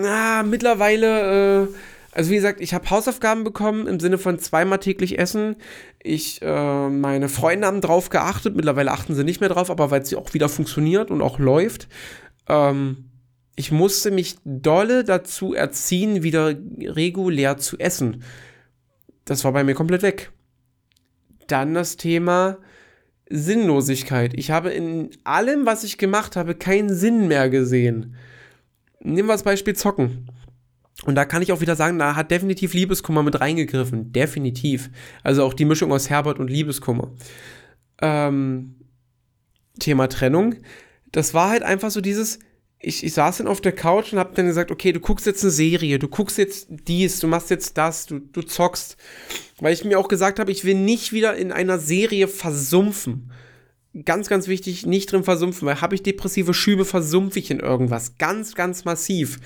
Na, mittlerweile, äh, also wie gesagt, ich habe Hausaufgaben bekommen im Sinne von zweimal täglich essen. Ich, äh, meine Freunde haben drauf geachtet, mittlerweile achten sie nicht mehr drauf, aber weil sie auch wieder funktioniert und auch läuft. Ähm, ich musste mich dolle dazu erziehen, wieder regulär zu essen. Das war bei mir komplett weg. Dann das Thema Sinnlosigkeit. Ich habe in allem, was ich gemacht habe, keinen Sinn mehr gesehen. Nehmen wir das Beispiel Zocken. Und da kann ich auch wieder sagen, da hat definitiv Liebeskummer mit reingegriffen. Definitiv. Also auch die Mischung aus Herbert und Liebeskummer. Ähm, Thema Trennung. Das war halt einfach so dieses, ich, ich saß dann auf der Couch und hab dann gesagt, okay, du guckst jetzt eine Serie, du guckst jetzt dies, du machst jetzt das, du, du zockst. Weil ich mir auch gesagt habe, ich will nicht wieder in einer Serie versumpfen. Ganz, ganz wichtig, nicht drin versumpfen, weil habe ich depressive Schübe, versumpfe ich in irgendwas. Ganz, ganz massiv.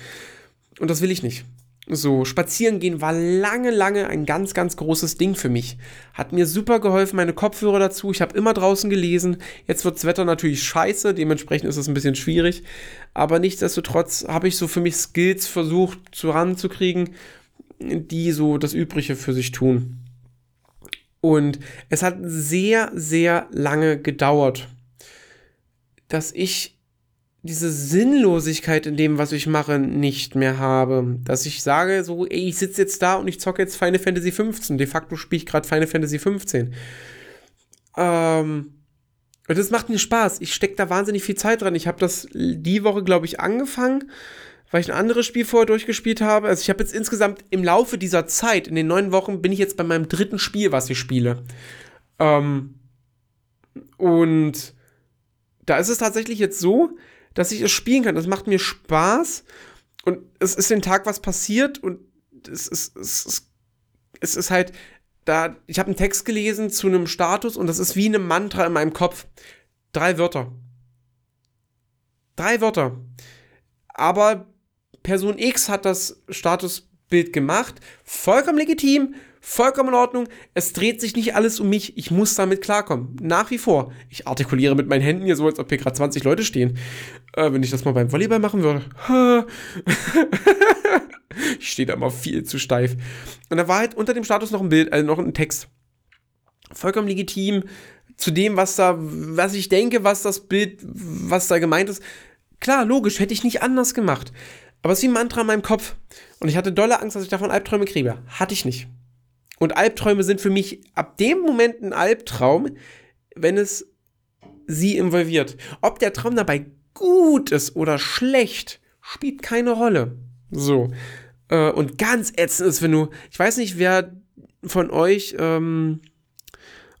Und das will ich nicht. So, spazieren gehen war lange, lange ein ganz, ganz großes Ding für mich. Hat mir super geholfen, meine Kopfhörer dazu. Ich habe immer draußen gelesen. Jetzt wird das Wetter natürlich scheiße, dementsprechend ist es ein bisschen schwierig. Aber nichtsdestotrotz habe ich so für mich Skills versucht zu ranzukriegen, die so das Übrige für sich tun. Und es hat sehr, sehr lange gedauert, dass ich diese Sinnlosigkeit in dem, was ich mache, nicht mehr habe. Dass ich sage, so, ey, ich sitze jetzt da und ich zocke jetzt Final Fantasy 15. De facto spiele ich gerade Final Fantasy 15. Ähm, und das macht mir Spaß. Ich stecke da wahnsinnig viel Zeit dran. Ich habe das die Woche, glaube ich, angefangen, weil ich ein anderes Spiel vorher durchgespielt habe. Also ich habe jetzt insgesamt im Laufe dieser Zeit, in den neun Wochen, bin ich jetzt bei meinem dritten Spiel, was ich spiele. Ähm, und da ist es tatsächlich jetzt so, dass ich es spielen kann. Das macht mir Spaß und es ist den Tag was passiert und es ist, es ist, es ist halt da, ich habe einen Text gelesen zu einem Status und das ist wie eine Mantra in meinem Kopf. Drei Wörter. Drei Wörter. Aber Person X hat das Statusbild gemacht. Vollkommen legitim, vollkommen in Ordnung. Es dreht sich nicht alles um mich. Ich muss damit klarkommen. Nach wie vor. Ich artikuliere mit meinen Händen hier so, als ob hier gerade 20 Leute stehen. Äh, wenn ich das mal beim Volleyball machen würde. ich stehe da immer viel zu steif. Und da war halt unter dem Status noch ein Bild, also noch ein Text. Vollkommen legitim zu dem, was da, was ich denke, was das Bild, was da gemeint ist. Klar, logisch, hätte ich nicht anders gemacht. Aber es ist wie ein Mantra in meinem Kopf. Und ich hatte dolle Angst, dass ich davon Albträume kriege. Hatte ich nicht. Und Albträume sind für mich ab dem Moment ein Albtraum, wenn es sie involviert. Ob der Traum dabei gut ist oder schlecht, spielt keine Rolle. So. Äh, und ganz ätzend ist, wenn du, ich weiß nicht, wer von euch, ähm,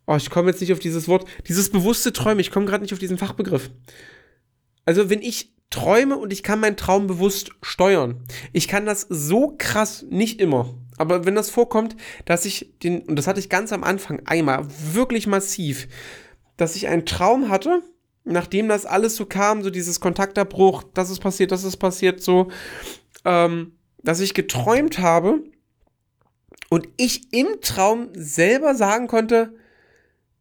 oh, ich komme jetzt nicht auf dieses Wort, dieses bewusste Träumen, ich komme gerade nicht auf diesen Fachbegriff. Also, wenn ich träume und ich kann meinen Traum bewusst steuern. Ich kann das so krass nicht immer. Aber wenn das vorkommt, dass ich den, und das hatte ich ganz am Anfang einmal, wirklich massiv, dass ich einen Traum hatte, nachdem das alles so kam, so dieses Kontaktabbruch, das ist passiert, das ist passiert, so, ähm, dass ich geträumt habe und ich im Traum selber sagen konnte,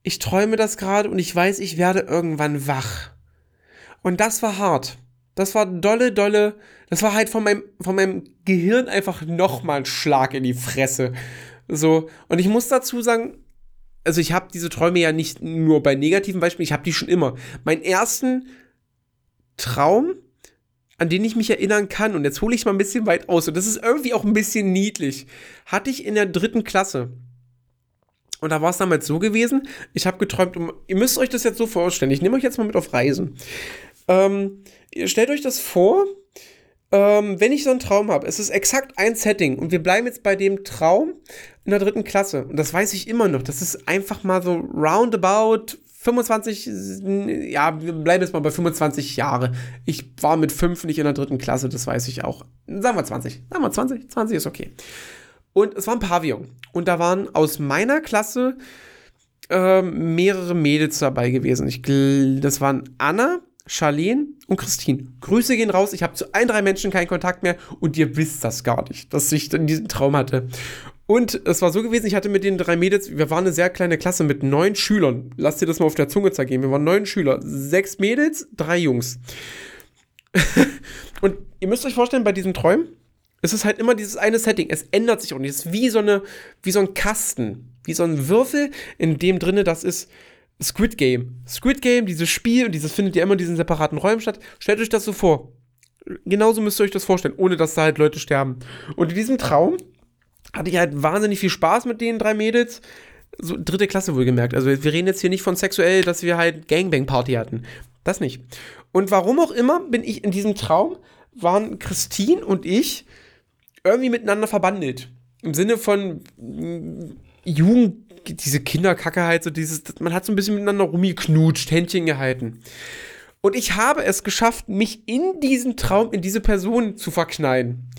ich träume das gerade und ich weiß, ich werde irgendwann wach. Und das war hart. Das war dolle, dolle. Das war halt von meinem, von meinem Gehirn einfach nochmal ein Schlag in die Fresse. So. Und ich muss dazu sagen, also ich habe diese Träume ja nicht nur bei negativen Beispielen, ich habe die schon immer. Meinen ersten Traum, an den ich mich erinnern kann, und jetzt hole ich mal ein bisschen weit aus, und das ist irgendwie auch ein bisschen niedlich, hatte ich in der dritten Klasse. Und da war es damals so gewesen, ich habe geträumt, um, ihr müsst euch das jetzt so vorstellen, ich nehme euch jetzt mal mit auf Reisen. Ähm, stellt euch das vor, ähm, wenn ich so einen Traum habe, es ist exakt ein Setting und wir bleiben jetzt bei dem Traum in der dritten Klasse. Und das weiß ich immer noch. Das ist einfach mal so roundabout 25, ja, wir bleiben jetzt mal bei 25 Jahre. Ich war mit 5 nicht in der dritten Klasse, das weiß ich auch. Sagen wir 20. Sagen wir 20. 20 ist okay. Und es war ein Pavillon. Und da waren aus meiner Klasse äh, mehrere Mädels dabei gewesen. Ich, das waren Anna, Charlene und Christine. Grüße gehen raus. Ich habe zu allen drei Menschen keinen Kontakt mehr und ihr wisst das gar nicht, dass ich diesen Traum hatte. Und es war so gewesen, ich hatte mit den drei Mädels, wir waren eine sehr kleine Klasse mit neun Schülern. Lass dir das mal auf der Zunge zergehen. Wir waren neun Schüler. Sechs Mädels, drei Jungs. und ihr müsst euch vorstellen, bei diesen Träumen, es ist halt immer dieses eine Setting. Es ändert sich auch nicht. Es ist wie so, eine, wie so ein Kasten, wie so ein Würfel, in dem drinne das ist Squid Game. Squid Game, dieses Spiel, und dieses findet ja immer in diesen separaten Räumen statt. Stellt euch das so vor. Genauso müsst ihr euch das vorstellen, ohne dass da halt Leute sterben. Und in diesem Traum hatte ich halt wahnsinnig viel Spaß mit den drei Mädels. So dritte Klasse wohlgemerkt. Also wir reden jetzt hier nicht von sexuell, dass wir halt Gangbang-Party hatten. Das nicht. Und warum auch immer bin ich in diesem Traum, waren Christine und ich irgendwie miteinander verbandelt. Im Sinne von mm, Jugend, diese Kinderkacke halt, so dieses, man hat so ein bisschen miteinander rumgeknutscht, Händchen gehalten. Und ich habe es geschafft, mich in diesen Traum, in diese Person zu verknallen.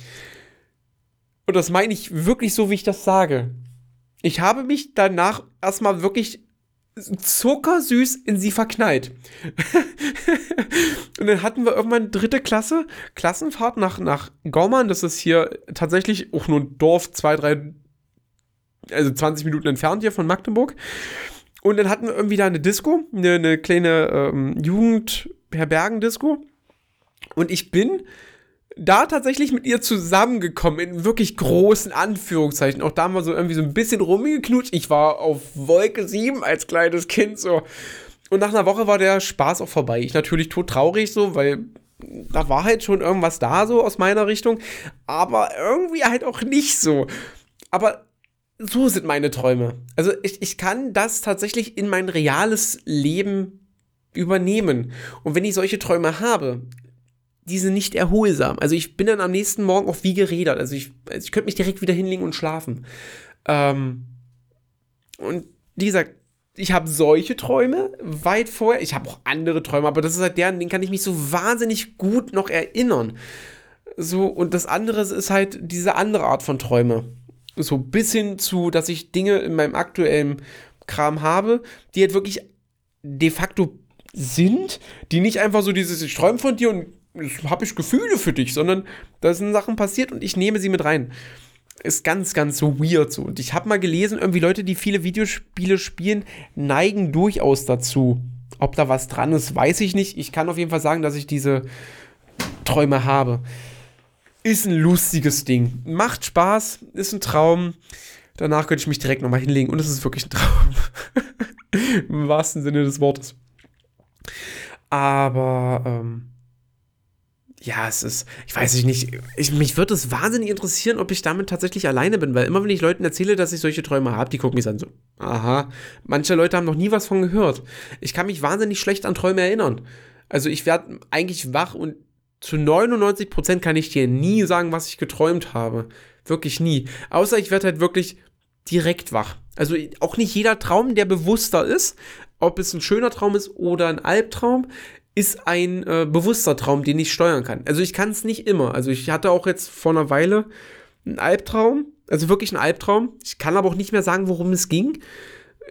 Und das meine ich wirklich so, wie ich das sage. Ich habe mich danach erstmal wirklich zuckersüß in sie verknallt. und dann hatten wir irgendwann dritte Klasse, Klassenfahrt nach, nach Gaumann. Das ist hier tatsächlich auch nur ein Dorf, zwei, drei also 20 Minuten entfernt hier von Magdeburg. Und dann hatten wir irgendwie da eine Disco, eine, eine kleine ähm, Jugendherbergendisco. Und ich bin da tatsächlich mit ihr zusammengekommen, in wirklich großen Anführungszeichen. Auch da haben wir so irgendwie so ein bisschen rumgeknutscht. Ich war auf Wolke 7 als kleines Kind so. Und nach einer Woche war der Spaß auch vorbei. Ich natürlich tot traurig so, weil da war halt schon irgendwas da so aus meiner Richtung. Aber irgendwie halt auch nicht so. Aber so sind meine Träume. Also ich, ich kann das tatsächlich in mein reales Leben übernehmen. Und wenn ich solche Träume habe, die sind nicht erholsam. Also ich bin dann am nächsten Morgen auch wie gerädert. Also ich, also ich könnte mich direkt wieder hinlegen und schlafen. Ähm, und wie gesagt, ich habe solche Träume weit vorher. Ich habe auch andere Träume, aber das ist halt der, an den kann ich mich so wahnsinnig gut noch erinnern. So, und das andere ist halt diese andere Art von Träume so bis hin zu, dass ich Dinge in meinem aktuellen Kram habe, die halt wirklich de facto sind, die nicht einfach so dieses, ich träume von dir und habe ich Gefühle für dich, sondern da sind Sachen passiert und ich nehme sie mit rein. Ist ganz, ganz so weird so. Und ich habe mal gelesen, irgendwie Leute, die viele Videospiele spielen, neigen durchaus dazu. Ob da was dran ist, weiß ich nicht. Ich kann auf jeden Fall sagen, dass ich diese Träume habe. Ist ein lustiges Ding. Macht Spaß, ist ein Traum. Danach könnte ich mich direkt nochmal hinlegen und es ist wirklich ein Traum. Im wahrsten Sinne des Wortes. Aber ähm, ja, es ist, ich weiß nicht, ich, mich würde es wahnsinnig interessieren, ob ich damit tatsächlich alleine bin, weil immer wenn ich Leuten erzähle, dass ich solche Träume habe, die gucken mich an so, aha, manche Leute haben noch nie was von gehört. Ich kann mich wahnsinnig schlecht an Träume erinnern. Also ich werde eigentlich wach und zu 99 Prozent kann ich dir nie sagen, was ich geträumt habe. Wirklich nie. Außer ich werde halt wirklich direkt wach. Also auch nicht jeder Traum, der bewusster ist, ob es ein schöner Traum ist oder ein Albtraum, ist ein äh, bewusster Traum, den ich steuern kann. Also ich kann es nicht immer. Also ich hatte auch jetzt vor einer Weile einen Albtraum, also wirklich einen Albtraum. Ich kann aber auch nicht mehr sagen, worum es ging.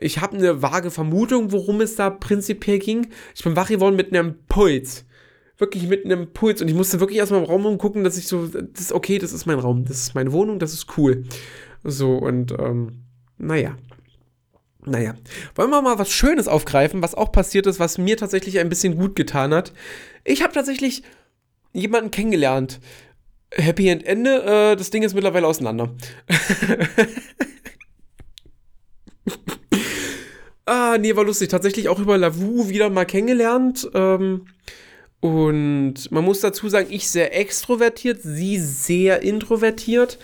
Ich habe eine vage Vermutung, worum es da prinzipiell ging. Ich bin wach geworden mit einem Puls. Wirklich mit einem Puls. Und ich musste wirklich erstmal im Raum umgucken, dass ich so, das ist okay, das ist mein Raum, das ist meine Wohnung, das ist cool. So, und ähm, naja. Naja, wollen wir mal was Schönes aufgreifen, was auch passiert ist, was mir tatsächlich ein bisschen gut getan hat. Ich habe tatsächlich jemanden kennengelernt. Happy End Ende, äh, das Ding ist mittlerweile auseinander. ah, nee, war lustig. Tatsächlich auch über Lavu wieder mal kennengelernt. Ähm, und man muss dazu sagen, ich sehr extrovertiert, sie sehr introvertiert.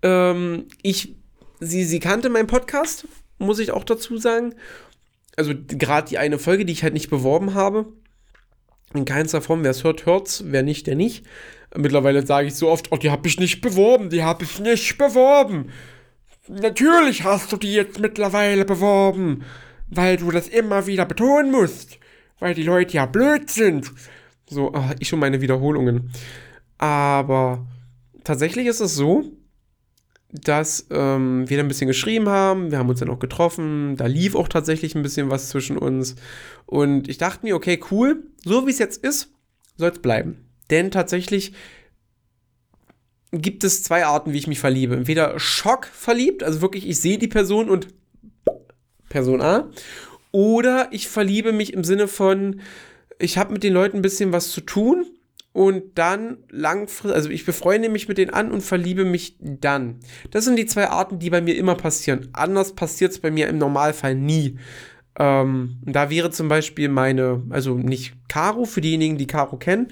Ähm, ich, sie, sie kannte meinen Podcast, muss ich auch dazu sagen. Also gerade die eine Folge, die ich halt nicht beworben habe. In keinster Form, wer es hört, hört's, wer nicht, der nicht. Mittlerweile sage ich so oft, oh, die habe ich nicht beworben, die habe ich nicht beworben. Natürlich hast du die jetzt mittlerweile beworben, weil du das immer wieder betonen musst, weil die Leute ja blöd sind. So, oh, ich und meine Wiederholungen. Aber tatsächlich ist es so, dass ähm, wir dann ein bisschen geschrieben haben. Wir haben uns dann auch getroffen. Da lief auch tatsächlich ein bisschen was zwischen uns. Und ich dachte mir, okay, cool. So wie es jetzt ist, soll es bleiben. Denn tatsächlich gibt es zwei Arten, wie ich mich verliebe. Entweder Schock verliebt, also wirklich, ich sehe die Person und Person A. Oder ich verliebe mich im Sinne von, ich habe mit den Leuten ein bisschen was zu tun und dann langfristig, also ich befreunde mich mit denen an und verliebe mich dann. Das sind die zwei Arten, die bei mir immer passieren. Anders passiert es bei mir im Normalfall nie. Ähm, da wäre zum Beispiel meine, also nicht Caro, für diejenigen, die Caro kennen,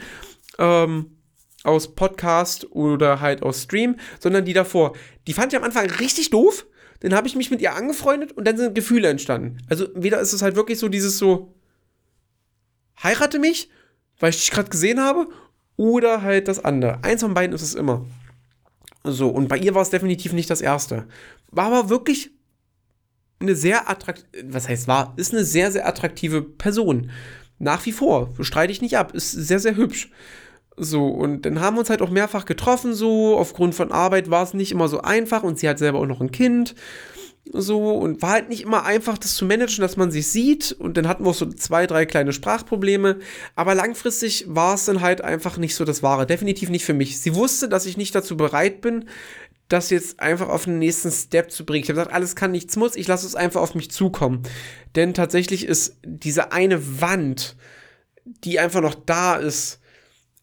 ähm, aus Podcast oder halt aus Stream, sondern die davor. Die fand ich am Anfang richtig doof. Dann habe ich mich mit ihr angefreundet und dann sind Gefühle entstanden. Also wieder ist es halt wirklich so dieses so, heirate mich, weil ich dich gerade gesehen habe oder halt das andere. Eins von beiden ist es immer. So, und bei ihr war es definitiv nicht das erste. War aber wirklich eine sehr attraktive, was heißt war, ist eine sehr, sehr attraktive Person. Nach wie vor, streite ich nicht ab, ist sehr, sehr hübsch. So, und dann haben wir uns halt auch mehrfach getroffen, so, aufgrund von Arbeit war es nicht immer so einfach und sie hat selber auch noch ein Kind so und war halt nicht immer einfach, das zu managen, dass man sich sieht und dann hatten wir auch so zwei, drei kleine Sprachprobleme, aber langfristig war es dann halt einfach nicht so das Wahre, definitiv nicht für mich. Sie wusste, dass ich nicht dazu bereit bin, das jetzt einfach auf den nächsten Step zu bringen. Ich habe gesagt, alles kann, nichts muss, ich lasse es einfach auf mich zukommen. Denn tatsächlich ist diese eine Wand, die einfach noch da ist,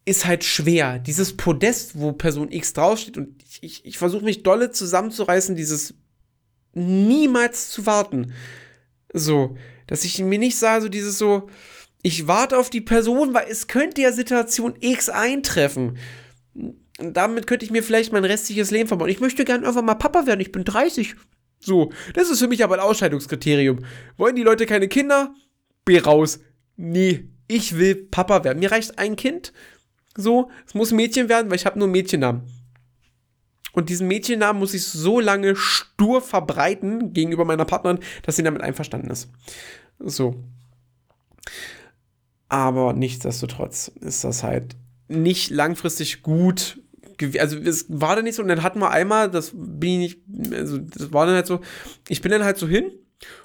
ist halt schwer. Dieses Podest, wo Person X draufsteht und ich, ich, ich versuche mich dolle zusammenzureißen, dieses niemals zu warten. So, dass ich mir nicht sage, so dieses so, ich warte auf die Person, weil es könnte ja Situation X eintreffen. Und damit könnte ich mir vielleicht mein restliches Leben verbauen. Ich möchte gerne einfach mal Papa werden, ich bin 30. So, das ist für mich aber ein Ausscheidungskriterium. Wollen die Leute keine Kinder? B raus. Nee, ich will Papa werden. Mir reicht ein Kind. So, es muss Mädchen werden, weil ich habe nur Mädchennamen. Und diesen Mädchennamen muss ich so lange stur verbreiten gegenüber meiner Partnerin, dass sie damit einverstanden ist. So. Aber nichtsdestotrotz ist das halt nicht langfristig gut. Also es war dann nicht so, und dann hatten wir einmal, das bin ich nicht, also das war dann halt so, ich bin dann halt so hin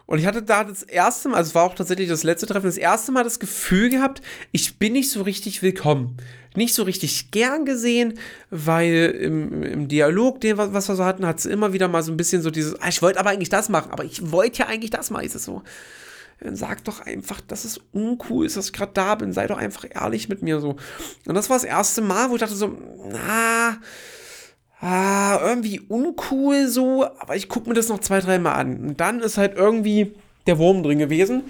Und ich hatte da das erste Mal, also es war auch tatsächlich das letzte Treffen, das erste Mal das Gefühl gehabt, ich bin nicht so richtig willkommen. Nicht so richtig gern gesehen, weil im, im Dialog, den, was wir so hatten, hat es immer wieder mal so ein bisschen so dieses, ah, ich wollte aber eigentlich das machen, aber ich wollte ja eigentlich das machen, ist es so. Dann sag doch einfach, dass es uncool ist, dass ich gerade da bin. Sei doch einfach ehrlich mit mir so. Und das war das erste Mal, wo ich dachte so, na, ah, irgendwie uncool so, aber ich gucke mir das noch zwei, dreimal an. Und dann ist halt irgendwie der Wurm drin gewesen.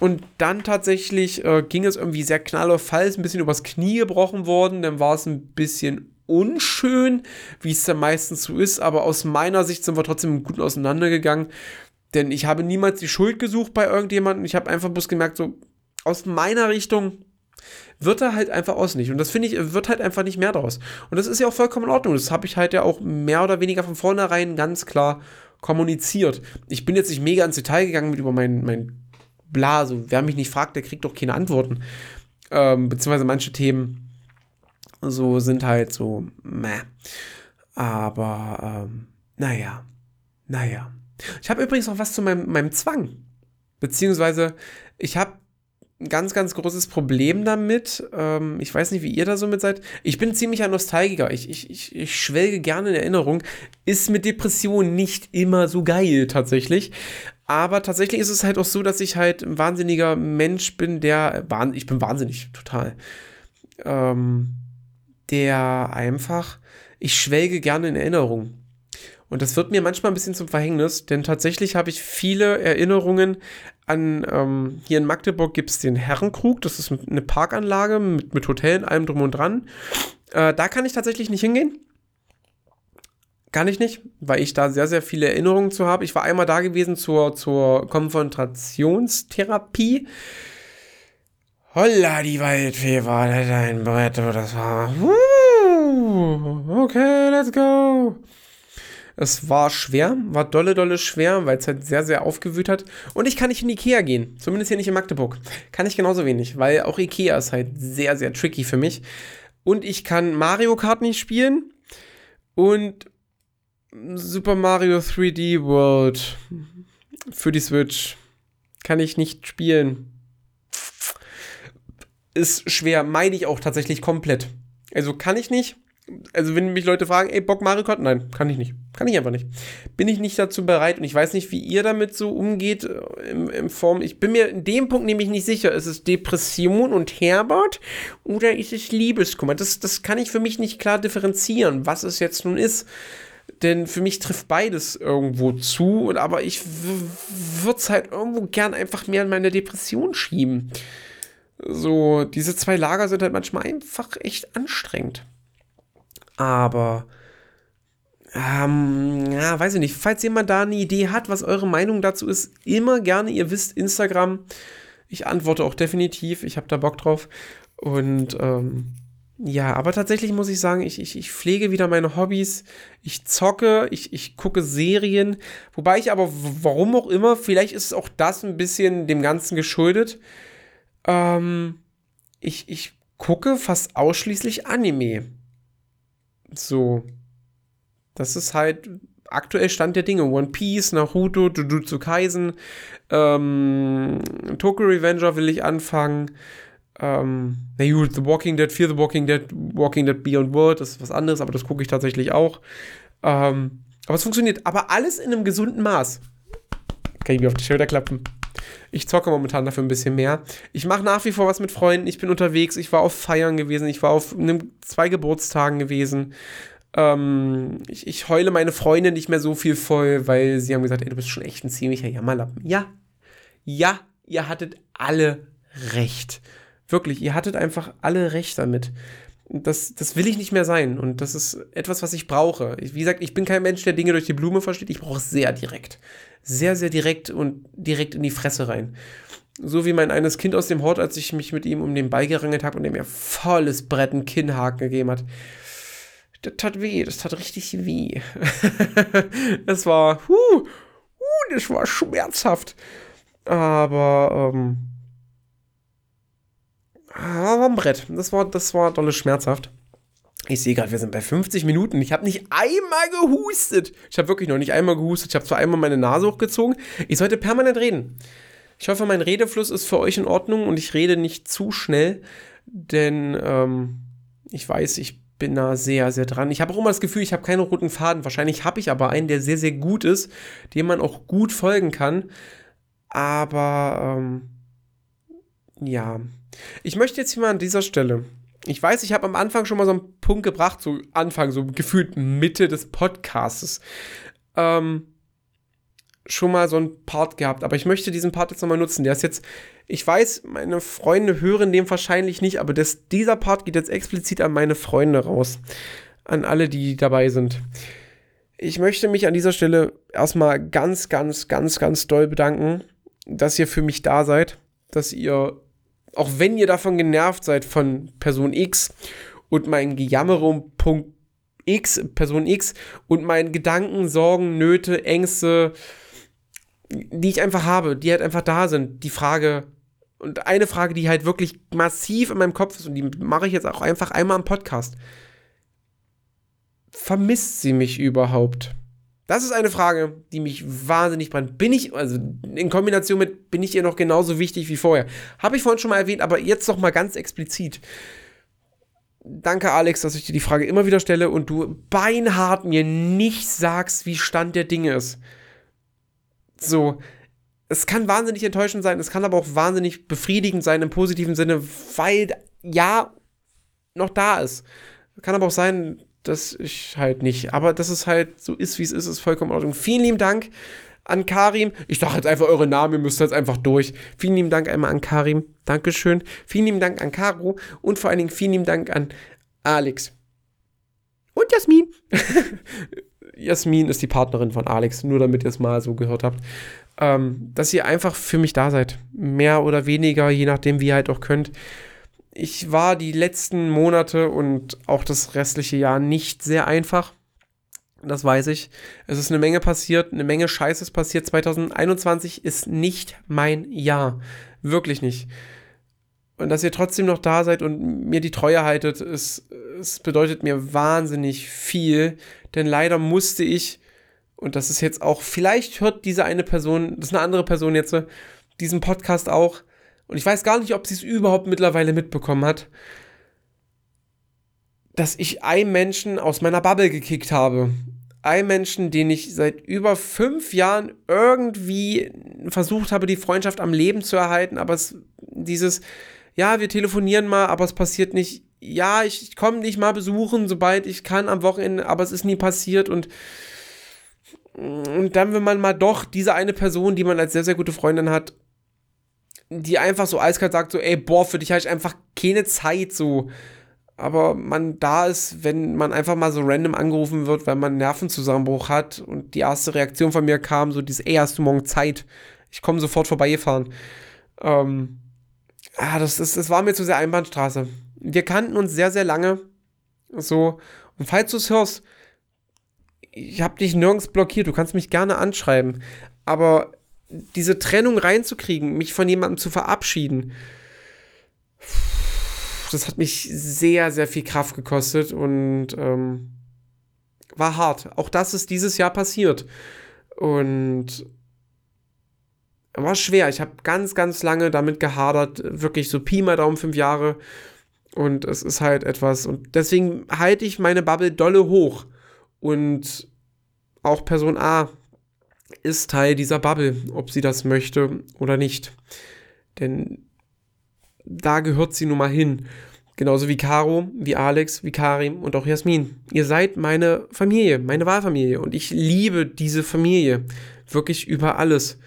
Und dann tatsächlich äh, ging es irgendwie sehr knall auf Fall, ist ein bisschen übers Knie gebrochen worden. Dann war es ein bisschen unschön, wie es dann meistens so ist. Aber aus meiner Sicht sind wir trotzdem gut auseinandergegangen. Denn ich habe niemals die Schuld gesucht bei irgendjemandem. Ich habe einfach bloß gemerkt, so aus meiner Richtung wird er halt einfach aus nicht. Und das finde ich, wird halt einfach nicht mehr draus. Und das ist ja auch vollkommen in Ordnung. Das habe ich halt ja auch mehr oder weniger von vornherein ganz klar kommuniziert. Ich bin jetzt nicht mega ins Detail gegangen mit über mein, mein Bla. So, wer mich nicht fragt, der kriegt doch keine Antworten. Ähm, beziehungsweise manche Themen so sind halt so, meh. Aber, ähm, naja, naja. Ich habe übrigens noch was zu meinem, meinem Zwang. Beziehungsweise, ich habe ganz, ganz großes Problem damit. Ähm, ich weiß nicht, wie ihr da so mit seid. Ich bin ziemlich ein Nostalgiker. Ich, ich, ich, ich schwelge gerne in Erinnerung. Ist mit Depressionen nicht immer so geil, tatsächlich. Aber tatsächlich ist es halt auch so, dass ich halt ein wahnsinniger Mensch bin, der. Ich bin wahnsinnig, total. Ähm, der einfach. Ich schwelge gerne in Erinnerung. Und das wird mir manchmal ein bisschen zum Verhängnis, denn tatsächlich habe ich viele Erinnerungen an, ähm, hier in Magdeburg gibt es den Herrenkrug, das ist eine Parkanlage mit, mit Hotel allem drum und dran. Äh, da kann ich tatsächlich nicht hingehen. Kann ich nicht, weil ich da sehr, sehr viele Erinnerungen zu habe. Ich war einmal da gewesen zur, zur Konfrontationstherapie. Holla, die Waldfee war das ein Brett, das war. Okay, let's go. Es war schwer, war dolle, dolle schwer, weil es halt sehr, sehr aufgewühlt hat. Und ich kann nicht in Ikea gehen, zumindest hier nicht in Magdeburg. Kann ich genauso wenig, weil auch Ikea ist halt sehr, sehr tricky für mich. Und ich kann Mario Kart nicht spielen und Super Mario 3D World für die Switch kann ich nicht spielen. Ist schwer, meine ich auch tatsächlich komplett. Also kann ich nicht also wenn mich Leute fragen, ey, Bock Mario Kart? Nein, kann ich nicht. Kann ich einfach nicht. Bin ich nicht dazu bereit und ich weiß nicht, wie ihr damit so umgeht äh, im, im Form. Ich bin mir in dem Punkt nämlich nicht sicher. Ist es Depression und Herbert oder ist es Liebeskummer? Das, das kann ich für mich nicht klar differenzieren, was es jetzt nun ist. Denn für mich trifft beides irgendwo zu, aber ich würde es halt irgendwo gern einfach mehr in meine Depression schieben. So, diese zwei Lager sind halt manchmal einfach echt anstrengend. Aber ähm, ja, weiß ich nicht. Falls jemand da eine Idee hat, was eure Meinung dazu ist, immer gerne. Ihr wisst, Instagram. Ich antworte auch definitiv. Ich habe da Bock drauf. Und ähm, ja, aber tatsächlich muss ich sagen, ich, ich, ich pflege wieder meine Hobbys. Ich zocke, ich, ich gucke Serien. Wobei ich aber, warum auch immer, vielleicht ist auch das ein bisschen dem Ganzen geschuldet. Ähm, ich, ich gucke fast ausschließlich Anime. So. Das ist halt aktuell Stand der Dinge. One Piece, Naruto, Jujutsu Kaisen, ähm, Tokyo Revenger will ich anfangen. Ähm, na gut, The Walking Dead, Fear the Walking Dead, Walking Dead Beyond World, das ist was anderes, aber das gucke ich tatsächlich auch. Ähm, aber es funktioniert, aber alles in einem gesunden Maß. Kann ich mir auf die Schulter klappen. Ich zocke momentan dafür ein bisschen mehr. Ich mache nach wie vor was mit Freunden. Ich bin unterwegs. Ich war auf Feiern gewesen. Ich war auf einem, zwei Geburtstagen gewesen. Ähm, ich, ich heule meine Freunde nicht mehr so viel voll, weil sie haben gesagt, ey, du bist schon echt ein ziemlicher Jammerlappen. Ja, ja, ihr hattet alle recht. Wirklich, ihr hattet einfach alle recht damit. Das, das will ich nicht mehr sein. Und das ist etwas, was ich brauche. Wie gesagt, ich bin kein Mensch, der Dinge durch die Blume versteht. Ich brauche es sehr direkt sehr, sehr direkt und direkt in die Fresse rein. So wie mein eines Kind aus dem Hort, als ich mich mit ihm um den Ball gerangelt habe und er mir volles Brett einen Kinnhaken gegeben hat. Das tat weh, das tat richtig weh. das war, huh, huh, das war schmerzhaft. Aber, ähm, war ein Brett. Das war, das war dolle schmerzhaft. Ich sehe gerade, wir sind bei 50 Minuten. Ich habe nicht einmal gehustet. Ich habe wirklich noch nicht einmal gehustet. Ich habe zwar einmal meine Nase hochgezogen. Ich sollte permanent reden. Ich hoffe, mein Redefluss ist für euch in Ordnung und ich rede nicht zu schnell, denn ähm, ich weiß, ich bin da sehr, sehr dran. Ich habe auch immer das Gefühl, ich habe keinen roten Faden. Wahrscheinlich habe ich aber einen, der sehr, sehr gut ist, dem man auch gut folgen kann. Aber ähm, ja, ich möchte jetzt hier mal an dieser Stelle ich weiß, ich habe am Anfang schon mal so einen Punkt gebracht, so Anfang, so gefühlt Mitte des Podcasts, ähm, schon mal so einen Part gehabt. Aber ich möchte diesen Part jetzt nochmal nutzen. Der ist jetzt, ich weiß, meine Freunde hören den wahrscheinlich nicht, aber das, dieser Part geht jetzt explizit an meine Freunde raus. An alle, die dabei sind. Ich möchte mich an dieser Stelle erstmal ganz, ganz, ganz, ganz doll bedanken, dass ihr für mich da seid, dass ihr auch wenn ihr davon genervt seid von Person X und mein Gejammer um Punkt X, Person X und meinen Gedanken, Sorgen, Nöte, Ängste, die ich einfach habe, die halt einfach da sind. Die Frage, und eine Frage, die halt wirklich massiv in meinem Kopf ist, und die mache ich jetzt auch einfach einmal im Podcast. Vermisst sie mich überhaupt? Das ist eine Frage, die mich wahnsinnig brennt. Bin ich, also in Kombination mit, bin ich ihr noch genauso wichtig wie vorher? Habe ich vorhin schon mal erwähnt, aber jetzt noch mal ganz explizit. Danke, Alex, dass ich dir die Frage immer wieder stelle und du beinhart mir nicht sagst, wie Stand der Dinge ist. So, es kann wahnsinnig enttäuschend sein, es kann aber auch wahnsinnig befriedigend sein im positiven Sinne, weil ja noch da ist. Kann aber auch sein, dass ich halt nicht. Aber dass es halt so ist, wie es ist, ist vollkommen in Ordnung. Vielen lieben Dank an Karim. Ich dachte jetzt einfach eure Namen, ihr müsst jetzt einfach durch. Vielen lieben Dank einmal an Karim. Dankeschön. Vielen lieben Dank an Caro und vor allen Dingen vielen lieben Dank an Alex. Und Jasmin. Jasmin ist die Partnerin von Alex, nur damit ihr es mal so gehört habt. Ähm, dass ihr einfach für mich da seid. Mehr oder weniger, je nachdem, wie ihr halt auch könnt ich war die letzten Monate und auch das restliche Jahr nicht sehr einfach. Das weiß ich. Es ist eine Menge passiert, eine Menge Scheißes passiert. 2021 ist nicht mein Jahr. Wirklich nicht. Und dass ihr trotzdem noch da seid und mir die Treue haltet, es, es bedeutet mir wahnsinnig viel. Denn leider musste ich, und das ist jetzt auch, vielleicht hört diese eine Person, das ist eine andere Person jetzt, diesen Podcast auch. Und ich weiß gar nicht, ob sie es überhaupt mittlerweile mitbekommen hat, dass ich einen Menschen aus meiner Bubble gekickt habe. Einen Menschen, den ich seit über fünf Jahren irgendwie versucht habe, die Freundschaft am Leben zu erhalten, aber es dieses, ja, wir telefonieren mal, aber es passiert nicht. Ja, ich, ich komme dich mal besuchen, sobald ich kann am Wochenende, aber es ist nie passiert und und dann, wenn man mal doch diese eine Person, die man als sehr, sehr gute Freundin hat, die einfach so eiskalt sagt, so, ey, boah, für dich habe ich einfach keine Zeit, so. Aber man da ist, wenn man einfach mal so random angerufen wird, weil man einen Nervenzusammenbruch hat und die erste Reaktion von mir kam, so dieses, ey, hast du morgen Zeit? Ich komme sofort vorbeigefahren. Ähm, ah, das, das, das war mir zu sehr Einbahnstraße. Wir kannten uns sehr, sehr lange. So, und falls du es hörst, ich habe dich nirgends blockiert, du kannst mich gerne anschreiben. Aber diese Trennung reinzukriegen, mich von jemandem zu verabschieden, das hat mich sehr, sehr viel Kraft gekostet und ähm, war hart. Auch das ist dieses Jahr passiert. Und war schwer. Ich habe ganz, ganz lange damit gehadert. Wirklich so Pi mal Daumen, fünf Jahre. Und es ist halt etwas. Und deswegen halte ich meine Bubble dolle hoch. Und auch Person A ist Teil dieser Bubble, ob sie das möchte oder nicht. Denn da gehört sie nun mal hin. Genauso wie Caro, wie Alex, wie Karim und auch Jasmin. Ihr seid meine Familie, meine Wahlfamilie. Und ich liebe diese Familie. Wirklich über alles.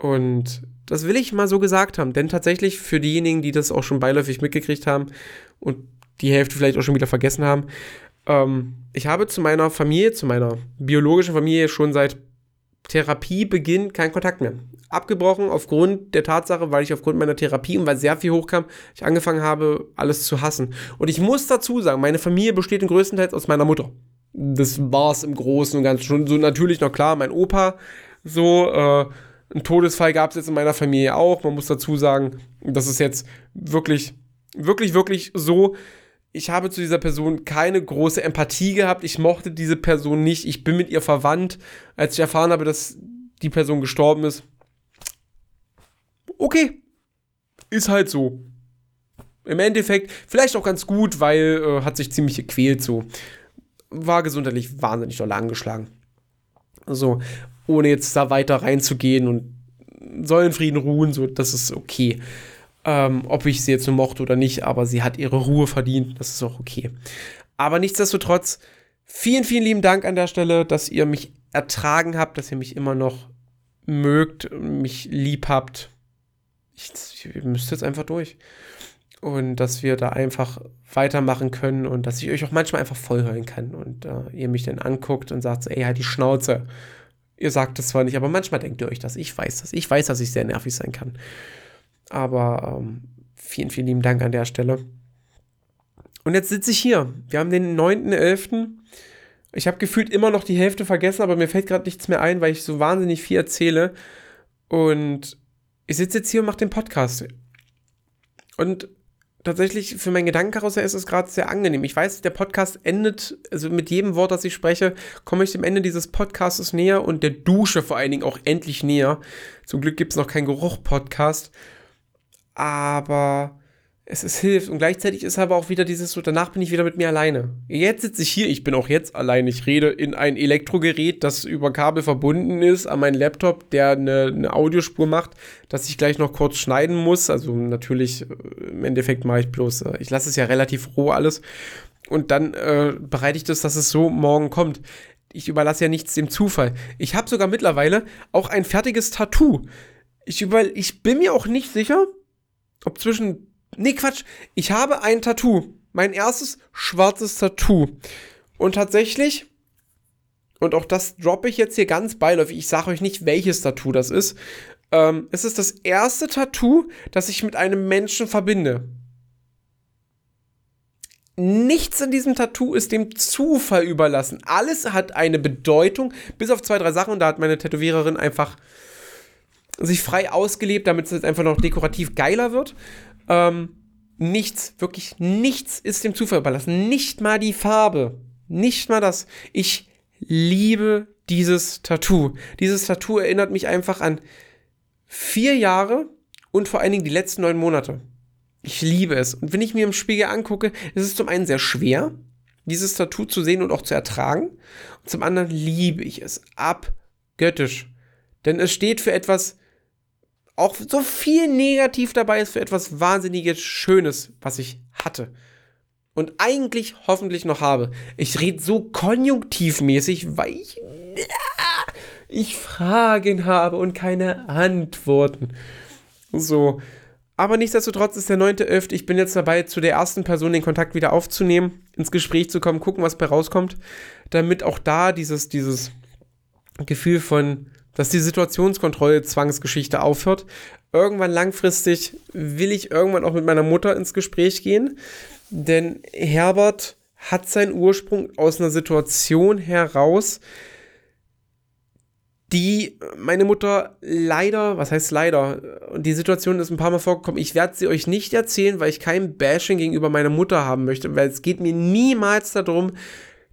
Und das will ich mal so gesagt haben. Denn tatsächlich für diejenigen, die das auch schon beiläufig mitgekriegt haben und die Hälfte vielleicht auch schon wieder vergessen haben, ähm, ich habe zu meiner Familie, zu meiner biologischen Familie schon seit Therapiebeginn kein Kontakt mehr. Abgebrochen aufgrund der Tatsache, weil ich aufgrund meiner Therapie und weil sehr viel hochkam, ich angefangen habe, alles zu hassen. Und ich muss dazu sagen, meine Familie besteht größtenteils aus meiner Mutter. Das war es im Großen und Ganzen schon so natürlich noch klar, mein Opa, so, äh, ein Todesfall gab es jetzt in meiner Familie auch. Man muss dazu sagen, das ist jetzt wirklich, wirklich, wirklich so. ich habe zu dieser Person keine große Empathie gehabt. Ich mochte diese Person nicht. Ich bin mit ihr verwandt. Als ich erfahren habe, dass die Person gestorben ist. Okay. Ist halt so. Im Endeffekt vielleicht auch ganz gut, weil äh, hat sich ziemlich gequält so. War gesundheitlich wahnsinnig doll angeschlagen. So, ohne jetzt da weiter reinzugehen und soll in Frieden ruhen, so, das ist okay ähm, ob ich sie jetzt nur mochte oder nicht, aber sie hat ihre Ruhe verdient, das ist auch okay. Aber nichtsdestotrotz, vielen, vielen lieben Dank an der Stelle, dass ihr mich ertragen habt, dass ihr mich immer noch mögt, mich lieb habt. Ich, ihr müsst jetzt einfach durch. Und dass wir da einfach weitermachen können und dass ich euch auch manchmal einfach vollhören kann und äh, ihr mich dann anguckt und sagt so, ey, halt die Schnauze. Ihr sagt es zwar nicht, aber manchmal denkt ihr euch das. Ich weiß das. Ich weiß, dass ich sehr nervig sein kann. Aber ähm, vielen, vielen lieben Dank an der Stelle. Und jetzt sitze ich hier. Wir haben den 9.11. Ich habe gefühlt immer noch die Hälfte vergessen, aber mir fällt gerade nichts mehr ein, weil ich so wahnsinnig viel erzähle. Und ich sitze jetzt hier und mache den Podcast. Und tatsächlich für mein Gedankenkarussell ist es gerade sehr angenehm. Ich weiß, der Podcast endet, also mit jedem Wort, das ich spreche, komme ich dem Ende dieses Podcasts näher und der Dusche vor allen Dingen auch endlich näher. Zum Glück gibt es noch keinen Geruch-Podcast aber es, es hilft. Und gleichzeitig ist aber auch wieder dieses so, danach bin ich wieder mit mir alleine. Jetzt sitze ich hier, ich bin auch jetzt allein. Ich rede in ein Elektrogerät, das über Kabel verbunden ist, an meinen Laptop, der eine, eine Audiospur macht, dass ich gleich noch kurz schneiden muss. Also natürlich, äh, im Endeffekt mache ich bloß, äh, ich lasse es ja relativ roh alles. Und dann äh, bereite ich das, dass es so morgen kommt. Ich überlasse ja nichts dem Zufall. Ich habe sogar mittlerweile auch ein fertiges Tattoo. Ich, über, ich bin mir auch nicht sicher, ob zwischen. Nee, Quatsch. Ich habe ein Tattoo. Mein erstes schwarzes Tattoo. Und tatsächlich, und auch das droppe ich jetzt hier ganz beiläufig, ich sage euch nicht, welches Tattoo das ist. Ähm, es ist das erste Tattoo, das ich mit einem Menschen verbinde. Nichts in diesem Tattoo ist dem Zufall überlassen. Alles hat eine Bedeutung, bis auf zwei, drei Sachen. Und da hat meine Tätowiererin einfach sich frei ausgelebt, damit es jetzt einfach noch dekorativ geiler wird. Ähm, nichts, wirklich nichts ist dem Zufall überlassen. Nicht mal die Farbe. Nicht mal das. Ich liebe dieses Tattoo. Dieses Tattoo erinnert mich einfach an vier Jahre und vor allen Dingen die letzten neun Monate. Ich liebe es. Und wenn ich mir im Spiegel angucke, ist es zum einen sehr schwer, dieses Tattoo zu sehen und auch zu ertragen. Und zum anderen liebe ich es abgöttisch. Denn es steht für etwas auch so viel negativ dabei ist für etwas wahnsinniges Schönes, was ich hatte. Und eigentlich hoffentlich noch habe. Ich rede so konjunktivmäßig, weil ich, ich Fragen habe und keine Antworten. So. Aber nichtsdestotrotz ist der 9.11. Ich bin jetzt dabei, zu der ersten Person den Kontakt wieder aufzunehmen, ins Gespräch zu kommen, gucken, was bei rauskommt, damit auch da dieses, dieses Gefühl von dass die Situationskontrolle Zwangsgeschichte aufhört. Irgendwann langfristig will ich irgendwann auch mit meiner Mutter ins Gespräch gehen, denn Herbert hat seinen Ursprung aus einer Situation heraus, die meine Mutter leider, was heißt leider, und die Situation ist ein paar Mal vorgekommen, ich werde sie euch nicht erzählen, weil ich kein Bashing gegenüber meiner Mutter haben möchte, weil es geht mir niemals darum,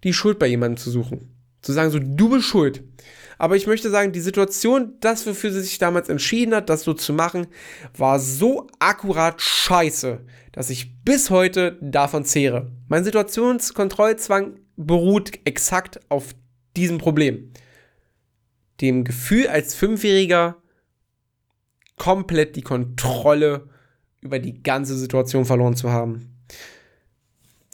die Schuld bei jemandem zu suchen. Zu sagen, so, du bist schuld. Aber ich möchte sagen, die Situation, das, wofür sie sich damals entschieden hat, das so zu machen, war so akkurat scheiße, dass ich bis heute davon zehre. Mein Situationskontrollzwang beruht exakt auf diesem Problem. Dem Gefühl als Fünfjähriger komplett die Kontrolle über die ganze Situation verloren zu haben.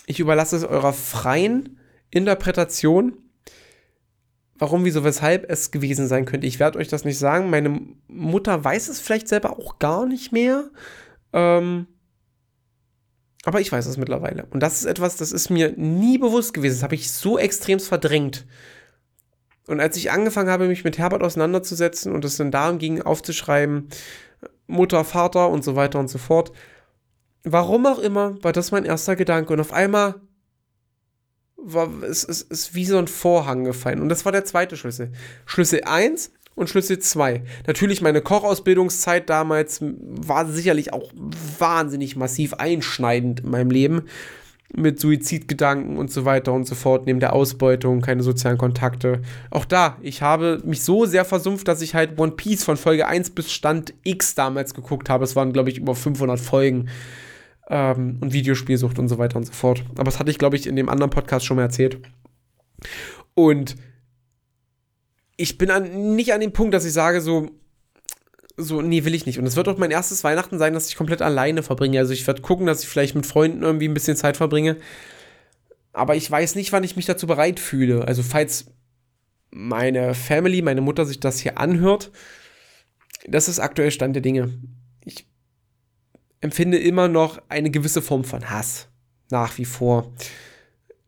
Ich überlasse es eurer freien Interpretation warum, wieso, weshalb es gewesen sein könnte. Ich werde euch das nicht sagen. Meine Mutter weiß es vielleicht selber auch gar nicht mehr. Ähm, aber ich weiß es mittlerweile. Und das ist etwas, das ist mir nie bewusst gewesen. Das habe ich so extremst verdrängt. Und als ich angefangen habe, mich mit Herbert auseinanderzusetzen und es dann darum ging, aufzuschreiben, Mutter, Vater und so weiter und so fort, warum auch immer, war das mein erster Gedanke. Und auf einmal war, es ist, ist wie so ein Vorhang gefallen. Und das war der zweite Schlüssel. Schlüssel 1 und Schlüssel 2. Natürlich, meine Kochausbildungszeit damals war sicherlich auch wahnsinnig massiv einschneidend in meinem Leben. mit Suizidgedanken und so weiter und so fort, neben der Ausbeutung, keine sozialen Kontakte. Auch da, ich habe mich so sehr versumpft, dass ich halt One Piece von Folge 1 bis Stand X damals geguckt habe. Es waren, glaube ich, über 500 Folgen. Ähm, und Videospielsucht und so weiter und so fort. Aber das hatte ich, glaube ich, in dem anderen Podcast schon mal erzählt. Und ich bin an, nicht an dem Punkt, dass ich sage, so, so, nee, will ich nicht. Und es wird auch mein erstes Weihnachten sein, dass ich komplett alleine verbringe. Also ich werde gucken, dass ich vielleicht mit Freunden irgendwie ein bisschen Zeit verbringe. Aber ich weiß nicht, wann ich mich dazu bereit fühle. Also falls meine Family, meine Mutter sich das hier anhört, das ist aktuell Stand der Dinge. Empfinde immer noch eine gewisse Form von Hass. Nach wie vor.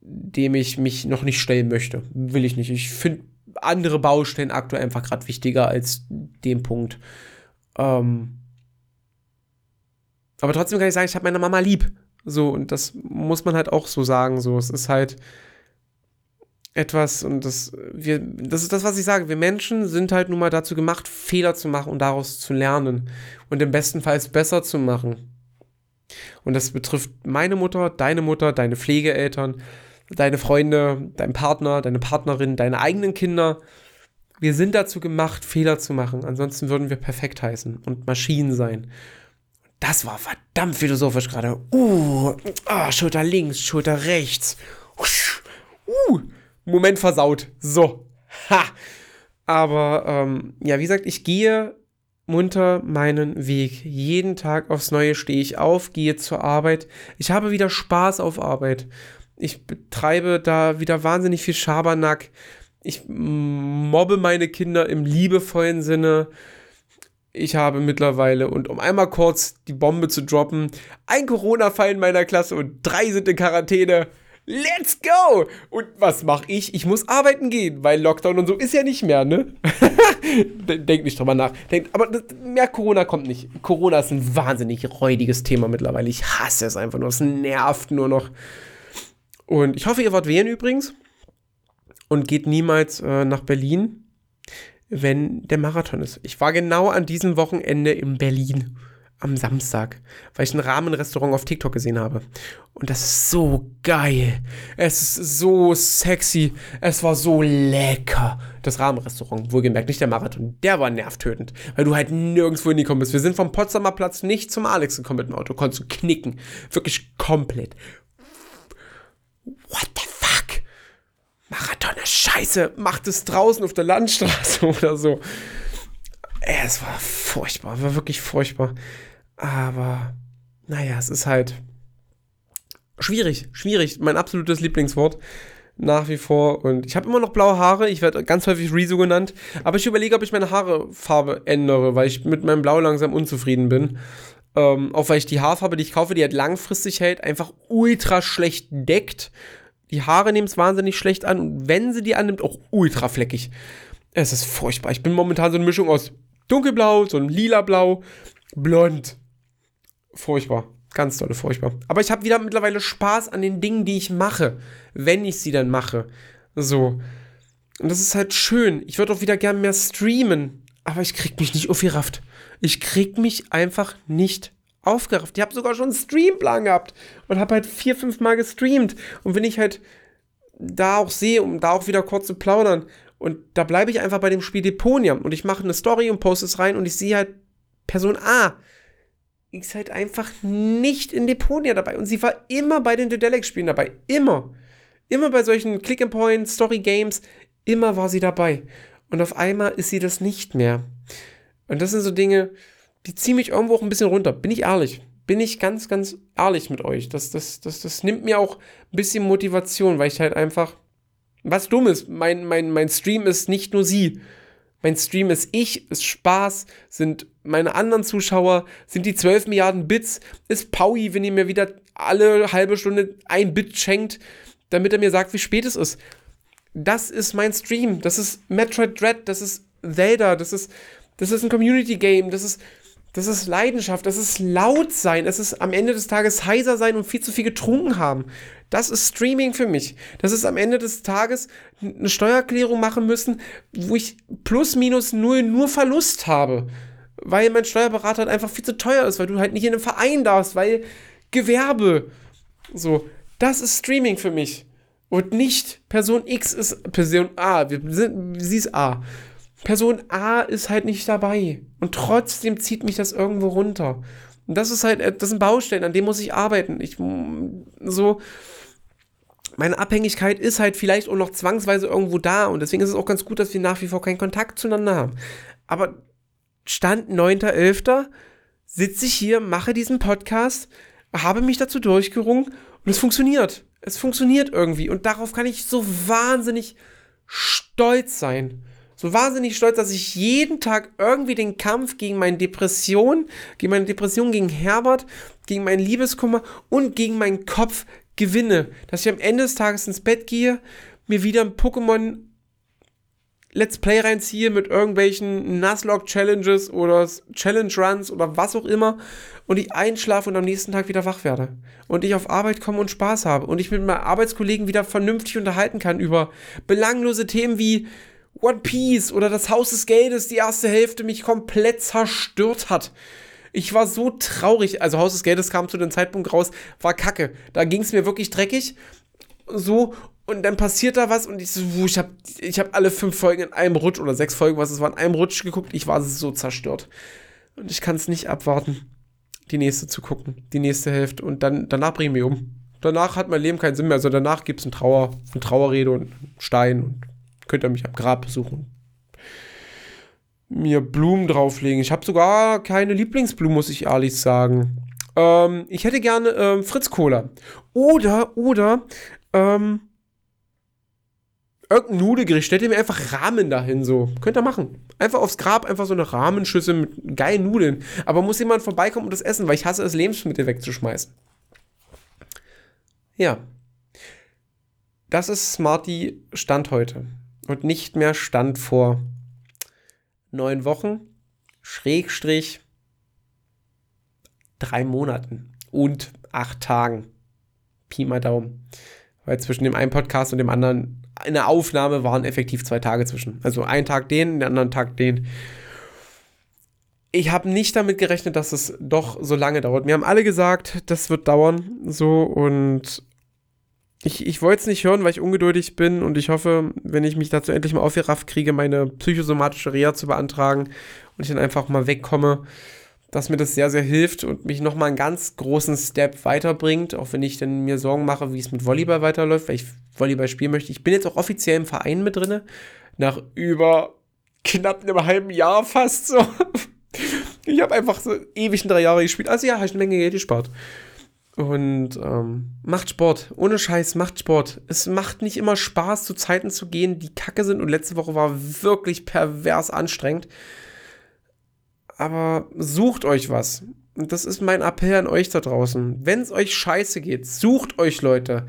Dem ich mich noch nicht stellen möchte. Will ich nicht. Ich finde andere Baustellen aktuell einfach gerade wichtiger als den Punkt. Ähm, aber trotzdem kann ich sagen, ich habe meine Mama lieb. So, und das muss man halt auch so sagen. So, es ist halt etwas, und das, wir, das ist das, was ich sage. Wir Menschen sind halt nun mal dazu gemacht, Fehler zu machen und daraus zu lernen. Und im besten Fall es besser zu machen. Und das betrifft meine Mutter, deine Mutter, deine Pflegeeltern, deine Freunde, deinen Partner, deine Partnerin, deine eigenen Kinder wir sind dazu gemacht, Fehler zu machen. Ansonsten würden wir perfekt heißen und Maschinen sein. Das war verdammt philosophisch gerade. Uh, oh, Schulter links, Schulter rechts. Uh, Moment versaut. So. Ha. Aber ähm, ja, wie gesagt, ich gehe munter meinen Weg. Jeden Tag aufs Neue stehe ich auf, gehe zur Arbeit. Ich habe wieder Spaß auf Arbeit. Ich betreibe da wieder wahnsinnig viel Schabernack ich mobbe meine Kinder im liebevollen Sinne. Ich habe mittlerweile, und um einmal kurz die Bombe zu droppen, ein Corona-Fall in meiner Klasse und drei sind in Quarantäne. Let's go! Und was mache ich? Ich muss arbeiten gehen, weil Lockdown und so ist ja nicht mehr, ne? Denk nicht drüber nach. Denkt, aber das, mehr Corona kommt nicht. Corona ist ein wahnsinnig räudiges Thema mittlerweile. Ich hasse es einfach nur. Es nervt nur noch. Und ich hoffe, ihr wart wählen übrigens und geht niemals äh, nach Berlin, wenn der Marathon ist. Ich war genau an diesem Wochenende in Berlin am Samstag, weil ich ein Rahmenrestaurant auf TikTok gesehen habe. Und das ist so geil. Es ist so sexy. Es war so lecker. Das Rahmenrestaurant, wohlgemerkt, nicht der Marathon. Der war nervtötend, weil du halt nirgendwo hingekommen bist. Wir sind vom Potsdamer Platz nicht zum Alex gekommen mit dem Auto. Konntest du knicken. Wirklich komplett. What the Marathon ist scheiße, macht es draußen auf der Landstraße oder so. Es war furchtbar, war wirklich furchtbar. Aber naja, es ist halt schwierig, schwierig. Mein absolutes Lieblingswort nach wie vor. Und ich habe immer noch blaue Haare. Ich werde ganz häufig Rezo genannt. Aber ich überlege, ob ich meine Haarefarbe ändere, weil ich mit meinem Blau langsam unzufrieden bin. Ähm, auch weil ich die Haarfarbe, die ich kaufe, die halt langfristig hält, einfach ultra schlecht deckt. Die Haare nehmen es wahnsinnig schlecht an und wenn sie die annimmt, auch ultra fleckig. Es ist furchtbar. Ich bin momentan so eine Mischung aus dunkelblau, so ein lila Blau, blond. Furchtbar. Ganz tolle, furchtbar. Aber ich habe wieder mittlerweile Spaß an den Dingen, die ich mache, wenn ich sie dann mache. So. Und das ist halt schön. Ich würde auch wieder gern mehr streamen, aber ich krieg mich nicht aufgerafft. Ich krieg mich einfach nicht aufgerafft. Ich habe sogar schon einen Streamplan gehabt und habe halt vier, fünf Mal gestreamt. Und wenn ich halt da auch sehe, um da auch wieder kurz zu plaudern, und da bleibe ich einfach bei dem Spiel Deponia und ich mache eine Story und poste es rein und ich sehe halt Person A ist halt einfach nicht in Deponia dabei. Und sie war immer bei den Dedelic-Spielen dabei. Immer. Immer bei solchen Click-and-Point, Story-Games. Immer war sie dabei. Und auf einmal ist sie das nicht mehr. Und das sind so Dinge, die ziehen mich irgendwo auch ein bisschen runter. Bin ich ehrlich. Bin ich ganz, ganz ehrlich mit euch. Das, das, das, das nimmt mir auch ein bisschen Motivation, weil ich halt einfach. Was dumm ist, mein, mein, mein Stream ist nicht nur sie. Mein Stream ist ich, ist Spaß, sind meine anderen Zuschauer, sind die 12 Milliarden Bits, ist Paui, wenn ihr mir wieder alle halbe Stunde ein Bit schenkt, damit er mir sagt, wie spät es ist. Das ist mein Stream. Das ist Metroid Dread, das ist Zelda, das ist, das ist ein Community Game, das ist das ist Leidenschaft, das ist laut sein, das ist am Ende des Tages heiser sein und viel zu viel getrunken haben. Das ist Streaming für mich. Das ist am Ende des Tages eine Steuererklärung machen müssen, wo ich plus minus null nur Verlust habe. Weil mein Steuerberater halt einfach viel zu teuer ist, weil du halt nicht in einem Verein darfst, weil Gewerbe. So, Das ist Streaming für mich. Und nicht Person X ist Person A. Wir sind, sie ist A. Person A ist halt nicht dabei. Und trotzdem zieht mich das irgendwo runter. Und das ist halt, äh, das sind Baustellen, an denen muss ich arbeiten. Ich, so, meine Abhängigkeit ist halt vielleicht auch noch zwangsweise irgendwo da. Und deswegen ist es auch ganz gut, dass wir nach wie vor keinen Kontakt zueinander haben. Aber Stand 9.11. sitze ich hier, mache diesen Podcast, habe mich dazu durchgerungen und es funktioniert. Es funktioniert irgendwie. Und darauf kann ich so wahnsinnig stolz sein. So wahnsinnig stolz, dass ich jeden Tag irgendwie den Kampf gegen meine Depression, gegen meine Depression gegen Herbert, gegen meinen Liebeskummer und gegen meinen Kopf gewinne. Dass ich am Ende des Tages ins Bett gehe, mir wieder ein Pokémon Let's Play reinziehe mit irgendwelchen Nuzlocke-Challenges oder Challenge-Runs oder was auch immer und ich einschlafe und am nächsten Tag wieder wach werde. Und ich auf Arbeit komme und Spaß habe und ich mit meinen Arbeitskollegen wieder vernünftig unterhalten kann über belanglose Themen wie One Piece oder das Haus des Geldes, die erste Hälfte mich komplett zerstört hat. Ich war so traurig. Also Haus des Geldes kam zu dem Zeitpunkt raus, war kacke. Da ging es mir wirklich dreckig. So, und dann passiert da was und ich so, ich habe ich hab alle fünf Folgen in einem Rutsch oder sechs Folgen, was es war, in einem Rutsch geguckt. Ich war so zerstört. Und ich kann es nicht abwarten, die nächste zu gucken, die nächste Hälfte. Und dann, danach bringen wir um. Danach hat mein Leben keinen Sinn mehr. Also danach gibt es ein Trauer, eine Trauerrede und einen Stein und könnt ihr mich am Grab besuchen mir Blumen drauflegen. Ich habe sogar keine Lieblingsblumen, muss ich ehrlich sagen. Ähm, ich hätte gerne ähm, Fritz Cola. Oder, oder, ähm, irgendein Nudelgericht. Stellt ihr mir einfach Rahmen dahin, so. Könnt ihr machen. Einfach aufs Grab, einfach so eine Rahmenschüssel mit geilen Nudeln. Aber muss jemand vorbeikommen und das essen, weil ich hasse es, Lebensmittel wegzuschmeißen. Ja. Das ist Smarty Stand heute. Und nicht mehr Stand vor neun Wochen, Schrägstrich drei Monaten und acht Tagen. Pi mal Daumen. Weil zwischen dem einen Podcast und dem anderen in der Aufnahme waren effektiv zwei Tage zwischen. Also ein Tag den, den anderen Tag den. Ich habe nicht damit gerechnet, dass es doch so lange dauert. Mir haben alle gesagt, das wird dauern. So und ich, ich wollte es nicht hören, weil ich ungeduldig bin und ich hoffe, wenn ich mich dazu endlich mal aufgerafft kriege, meine psychosomatische Reha zu beantragen und ich dann einfach mal wegkomme, dass mir das sehr, sehr hilft und mich nochmal einen ganz großen Step weiterbringt, auch wenn ich dann mir Sorgen mache, wie es mit Volleyball weiterläuft, weil ich Volleyball spielen möchte. Ich bin jetzt auch offiziell im Verein mit drin, nach über knapp einem halben Jahr fast so. Ich habe einfach so ewig drei Jahre gespielt. Also ja, habe ich eine Menge Geld gespart. Und ähm, macht Sport. Ohne Scheiß, macht Sport. Es macht nicht immer Spaß, zu Zeiten zu gehen, die kacke sind. Und letzte Woche war wirklich pervers anstrengend. Aber sucht euch was. Und das ist mein Appell an euch da draußen. Wenn es euch scheiße geht, sucht euch Leute.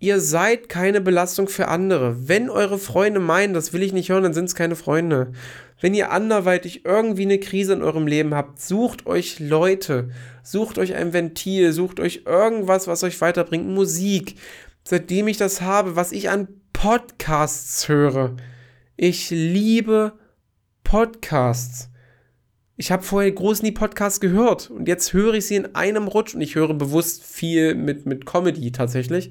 Ihr seid keine Belastung für andere. Wenn eure Freunde meinen, das will ich nicht hören, dann sind es keine Freunde. Wenn ihr anderweitig irgendwie eine Krise in eurem Leben habt, sucht euch Leute, sucht euch ein Ventil, sucht euch irgendwas, was euch weiterbringt. Musik. Seitdem ich das habe, was ich an Podcasts höre. Ich liebe Podcasts. Ich habe vorher groß nie Podcasts gehört und jetzt höre ich sie in einem Rutsch und ich höre bewusst viel mit, mit Comedy tatsächlich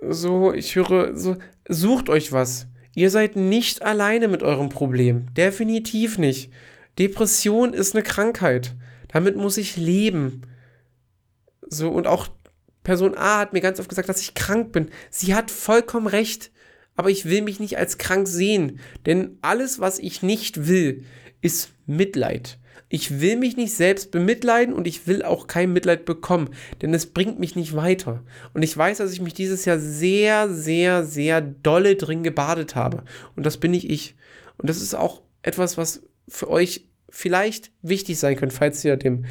so, ich höre, so, sucht euch was. Ihr seid nicht alleine mit eurem Problem. Definitiv nicht. Depression ist eine Krankheit. Damit muss ich leben. So, und auch Person A hat mir ganz oft gesagt, dass ich krank bin. Sie hat vollkommen recht. Aber ich will mich nicht als krank sehen. Denn alles, was ich nicht will, ist Mitleid. Ich will mich nicht selbst bemitleiden und ich will auch kein Mitleid bekommen, denn es bringt mich nicht weiter. Und ich weiß, dass ich mich dieses Jahr sehr, sehr, sehr dolle drin gebadet habe. Und das bin nicht ich. Und das ist auch etwas, was für euch vielleicht wichtig sein könnte, falls ihr dem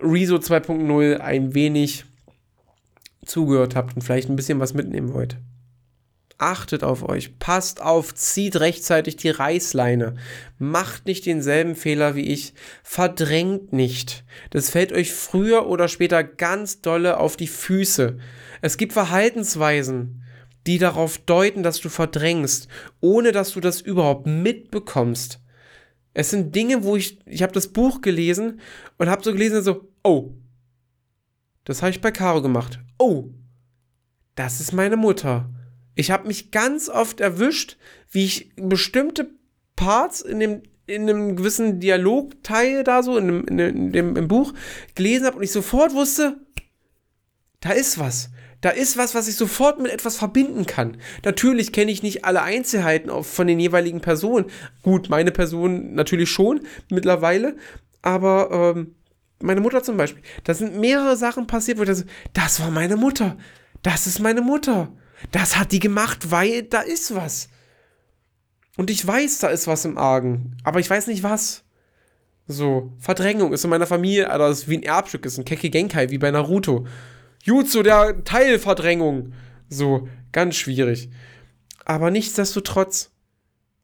Rezo 2.0 ein wenig zugehört habt und vielleicht ein bisschen was mitnehmen wollt achtet auf euch, passt auf, zieht rechtzeitig die Reißleine, macht nicht denselben Fehler wie ich, verdrängt nicht. Das fällt euch früher oder später ganz dolle auf die Füße. Es gibt Verhaltensweisen, die darauf deuten, dass du verdrängst, ohne dass du das überhaupt mitbekommst. Es sind Dinge, wo ich, ich habe das Buch gelesen und habe so gelesen, so, oh, Das habe ich bei Caro gemacht. Oh, das ist meine Mutter. Ich habe mich ganz oft erwischt, wie ich bestimmte Parts in dem in einem gewissen Dialogteil da so, in dem, in dem, in dem im Buch gelesen habe und ich sofort wusste, da ist was. Da ist was, was ich sofort mit etwas verbinden kann. Natürlich kenne ich nicht alle Einzelheiten von den jeweiligen Personen. Gut, meine Person natürlich schon mittlerweile, aber ähm, meine Mutter zum Beispiel. Da sind mehrere Sachen passiert, wo ich dachte, das war meine Mutter. Das ist meine Mutter. Das hat die gemacht, weil da ist was. Und ich weiß, da ist was im Argen, aber ich weiß nicht was. So, Verdrängung ist in meiner Familie, Alter, das ist wie ein Erbstück, ist ein Keke Genkai, wie bei Naruto. Jutsu, der Teilverdrängung. So, ganz schwierig. Aber nichtsdestotrotz,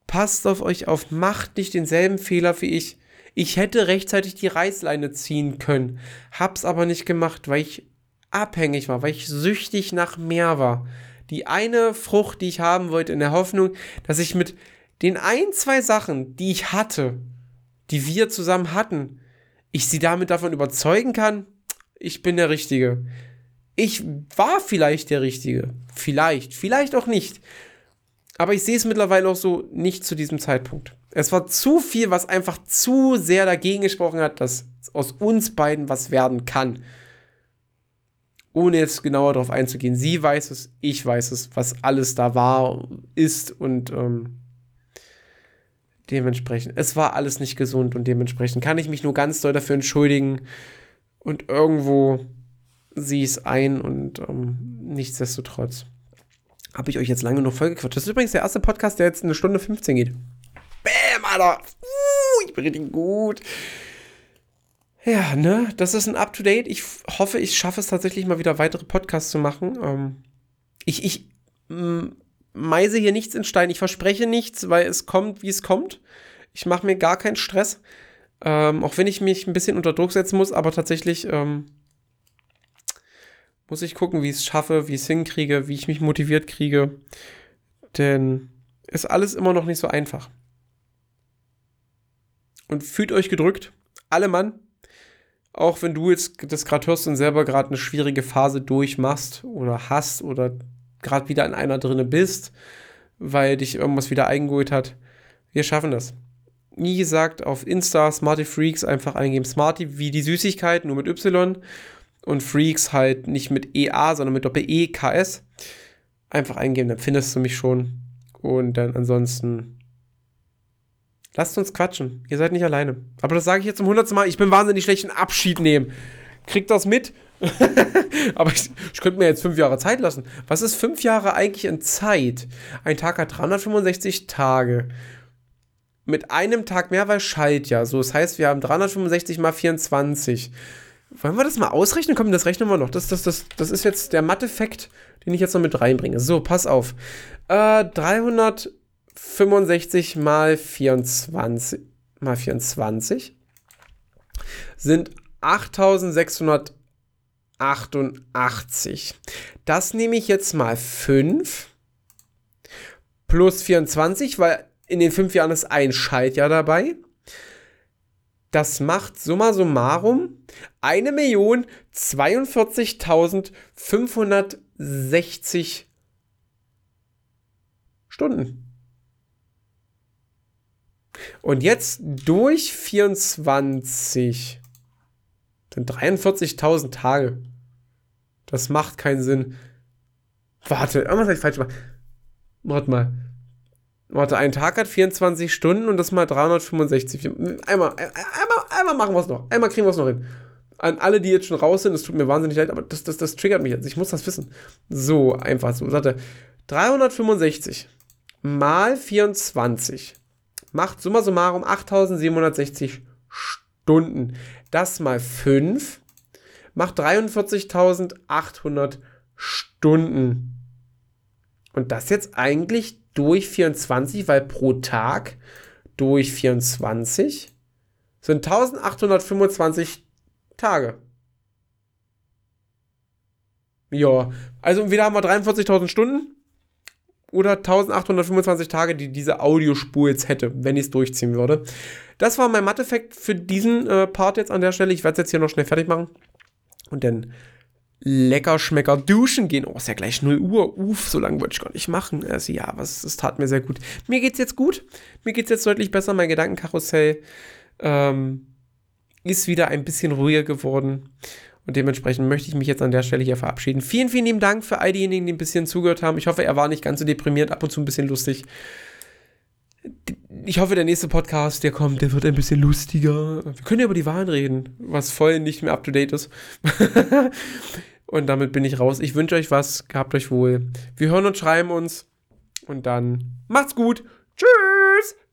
passt auf euch auf, macht nicht denselben Fehler wie ich. Ich hätte rechtzeitig die Reißleine ziehen können, hab's aber nicht gemacht, weil ich abhängig war, weil ich süchtig nach mehr war. Die eine Frucht, die ich haben wollte, in der Hoffnung, dass ich mit den ein, zwei Sachen, die ich hatte, die wir zusammen hatten, ich sie damit davon überzeugen kann, ich bin der Richtige. Ich war vielleicht der Richtige. Vielleicht, vielleicht auch nicht. Aber ich sehe es mittlerweile auch so nicht zu diesem Zeitpunkt. Es war zu viel, was einfach zu sehr dagegen gesprochen hat, dass aus uns beiden was werden kann. Ohne jetzt genauer darauf einzugehen. Sie weiß es, ich weiß es, was alles da war, ist und ähm, dementsprechend. Es war alles nicht gesund und dementsprechend kann ich mich nur ganz doll dafür entschuldigen. Und irgendwo sie es ein und ähm, nichtsdestotrotz habe ich euch jetzt lange noch vollgequatscht. Das ist übrigens der erste Podcast, der jetzt eine Stunde 15 geht. Bäm, Alter. Uh, ich bin richtig gut. Ja, ne, das ist ein Up-to-Date. Ich hoffe, ich schaffe es tatsächlich mal wieder weitere Podcasts zu machen. Ähm, ich, ich meise hier nichts in Stein. Ich verspreche nichts, weil es kommt, wie es kommt. Ich mache mir gar keinen Stress. Ähm, auch wenn ich mich ein bisschen unter Druck setzen muss, aber tatsächlich ähm, muss ich gucken, wie ich es schaffe, wie ich es hinkriege, wie ich mich motiviert kriege. Denn ist alles immer noch nicht so einfach. Und fühlt euch gedrückt, alle Mann. Auch wenn du jetzt das gerade hörst und selber gerade eine schwierige Phase durchmachst oder hast oder gerade wieder in einer drinne bist, weil dich irgendwas wieder eingeholt hat. Wir schaffen das. Wie gesagt, auf Insta Smarty Freaks einfach eingeben. Smarty wie die Süßigkeit, nur mit Y und Freaks halt nicht mit EA, sondern mit Doppel-E-K-S. Einfach eingeben, dann findest du mich schon. Und dann ansonsten lasst uns quatschen. Ihr seid nicht alleine. Aber das sage ich jetzt zum hundertsten Mal. Ich bin wahnsinnig schlecht in Abschied nehmen. Kriegt das mit? Aber ich, ich könnte mir jetzt fünf Jahre Zeit lassen. Was ist fünf Jahre eigentlich in Zeit? Ein Tag hat 365 Tage. Mit einem Tag mehr, weil Schaltjahr. So, das heißt, wir haben 365 mal 24. Wollen wir das mal ausrechnen? Komm, das rechnen wir noch. Das, das, das, das ist jetzt der Mathefekt, den ich jetzt noch mit reinbringe. So, pass auf. Äh, 365 mal 24 mal 24 sind 8688. Das nehme ich jetzt mal 5 plus 24, weil in den 5 Jahren ist ein Schaltjahr dabei. Das macht summa summarum 1.042.560 Stunden. Und jetzt durch 24 sind 43.000 Tage. Das macht keinen Sinn. Warte, irgendwas habe ich falsch gemacht. Warte mal. Warte, ein Tag hat 24 Stunden und das mal 365. Einmal, einmal, einmal machen wir es noch. Einmal kriegen wir es noch hin. An alle, die jetzt schon raus sind, es tut mir wahnsinnig leid, aber das, das, das triggert mich jetzt. Ich muss das wissen. So, einfach so. Warte, 365 mal 24 macht summa summarum 8760 Stunden. Das mal 5 macht 43.800 Stunden. Und das jetzt eigentlich durch 24, weil pro Tag durch 24 sind 1825 Tage. Ja, also entweder haben wir 43.000 Stunden oder 1825 Tage, die diese Audiospur jetzt hätte, wenn ich es durchziehen würde. Das war mein Matheffekt für diesen äh, Part jetzt an der Stelle. Ich werde es jetzt hier noch schnell fertig machen und dann lecker schmecker duschen gehen. Oh, ist ja gleich 0 Uhr. Uff, so lange wollte ich gar nicht machen. Also ja, das tat mir sehr gut. Mir geht's jetzt gut. Mir geht's jetzt deutlich besser. Mein Gedankenkarussell ähm, ist wieder ein bisschen ruhiger geworden. Und dementsprechend möchte ich mich jetzt an der Stelle hier verabschieden. Vielen, vielen lieben Dank für all diejenigen, die ein bisschen zugehört haben. Ich hoffe, er war nicht ganz so deprimiert, ab und zu ein bisschen lustig. Ich hoffe, der nächste Podcast, der kommt, der wird ein bisschen lustiger. Wir können ja über die Wahlen reden, was voll nicht mehr up to date ist. und damit bin ich raus. Ich wünsche euch was. Gehabt euch wohl. Wir hören und schreiben uns. Und dann macht's gut. Tschüss.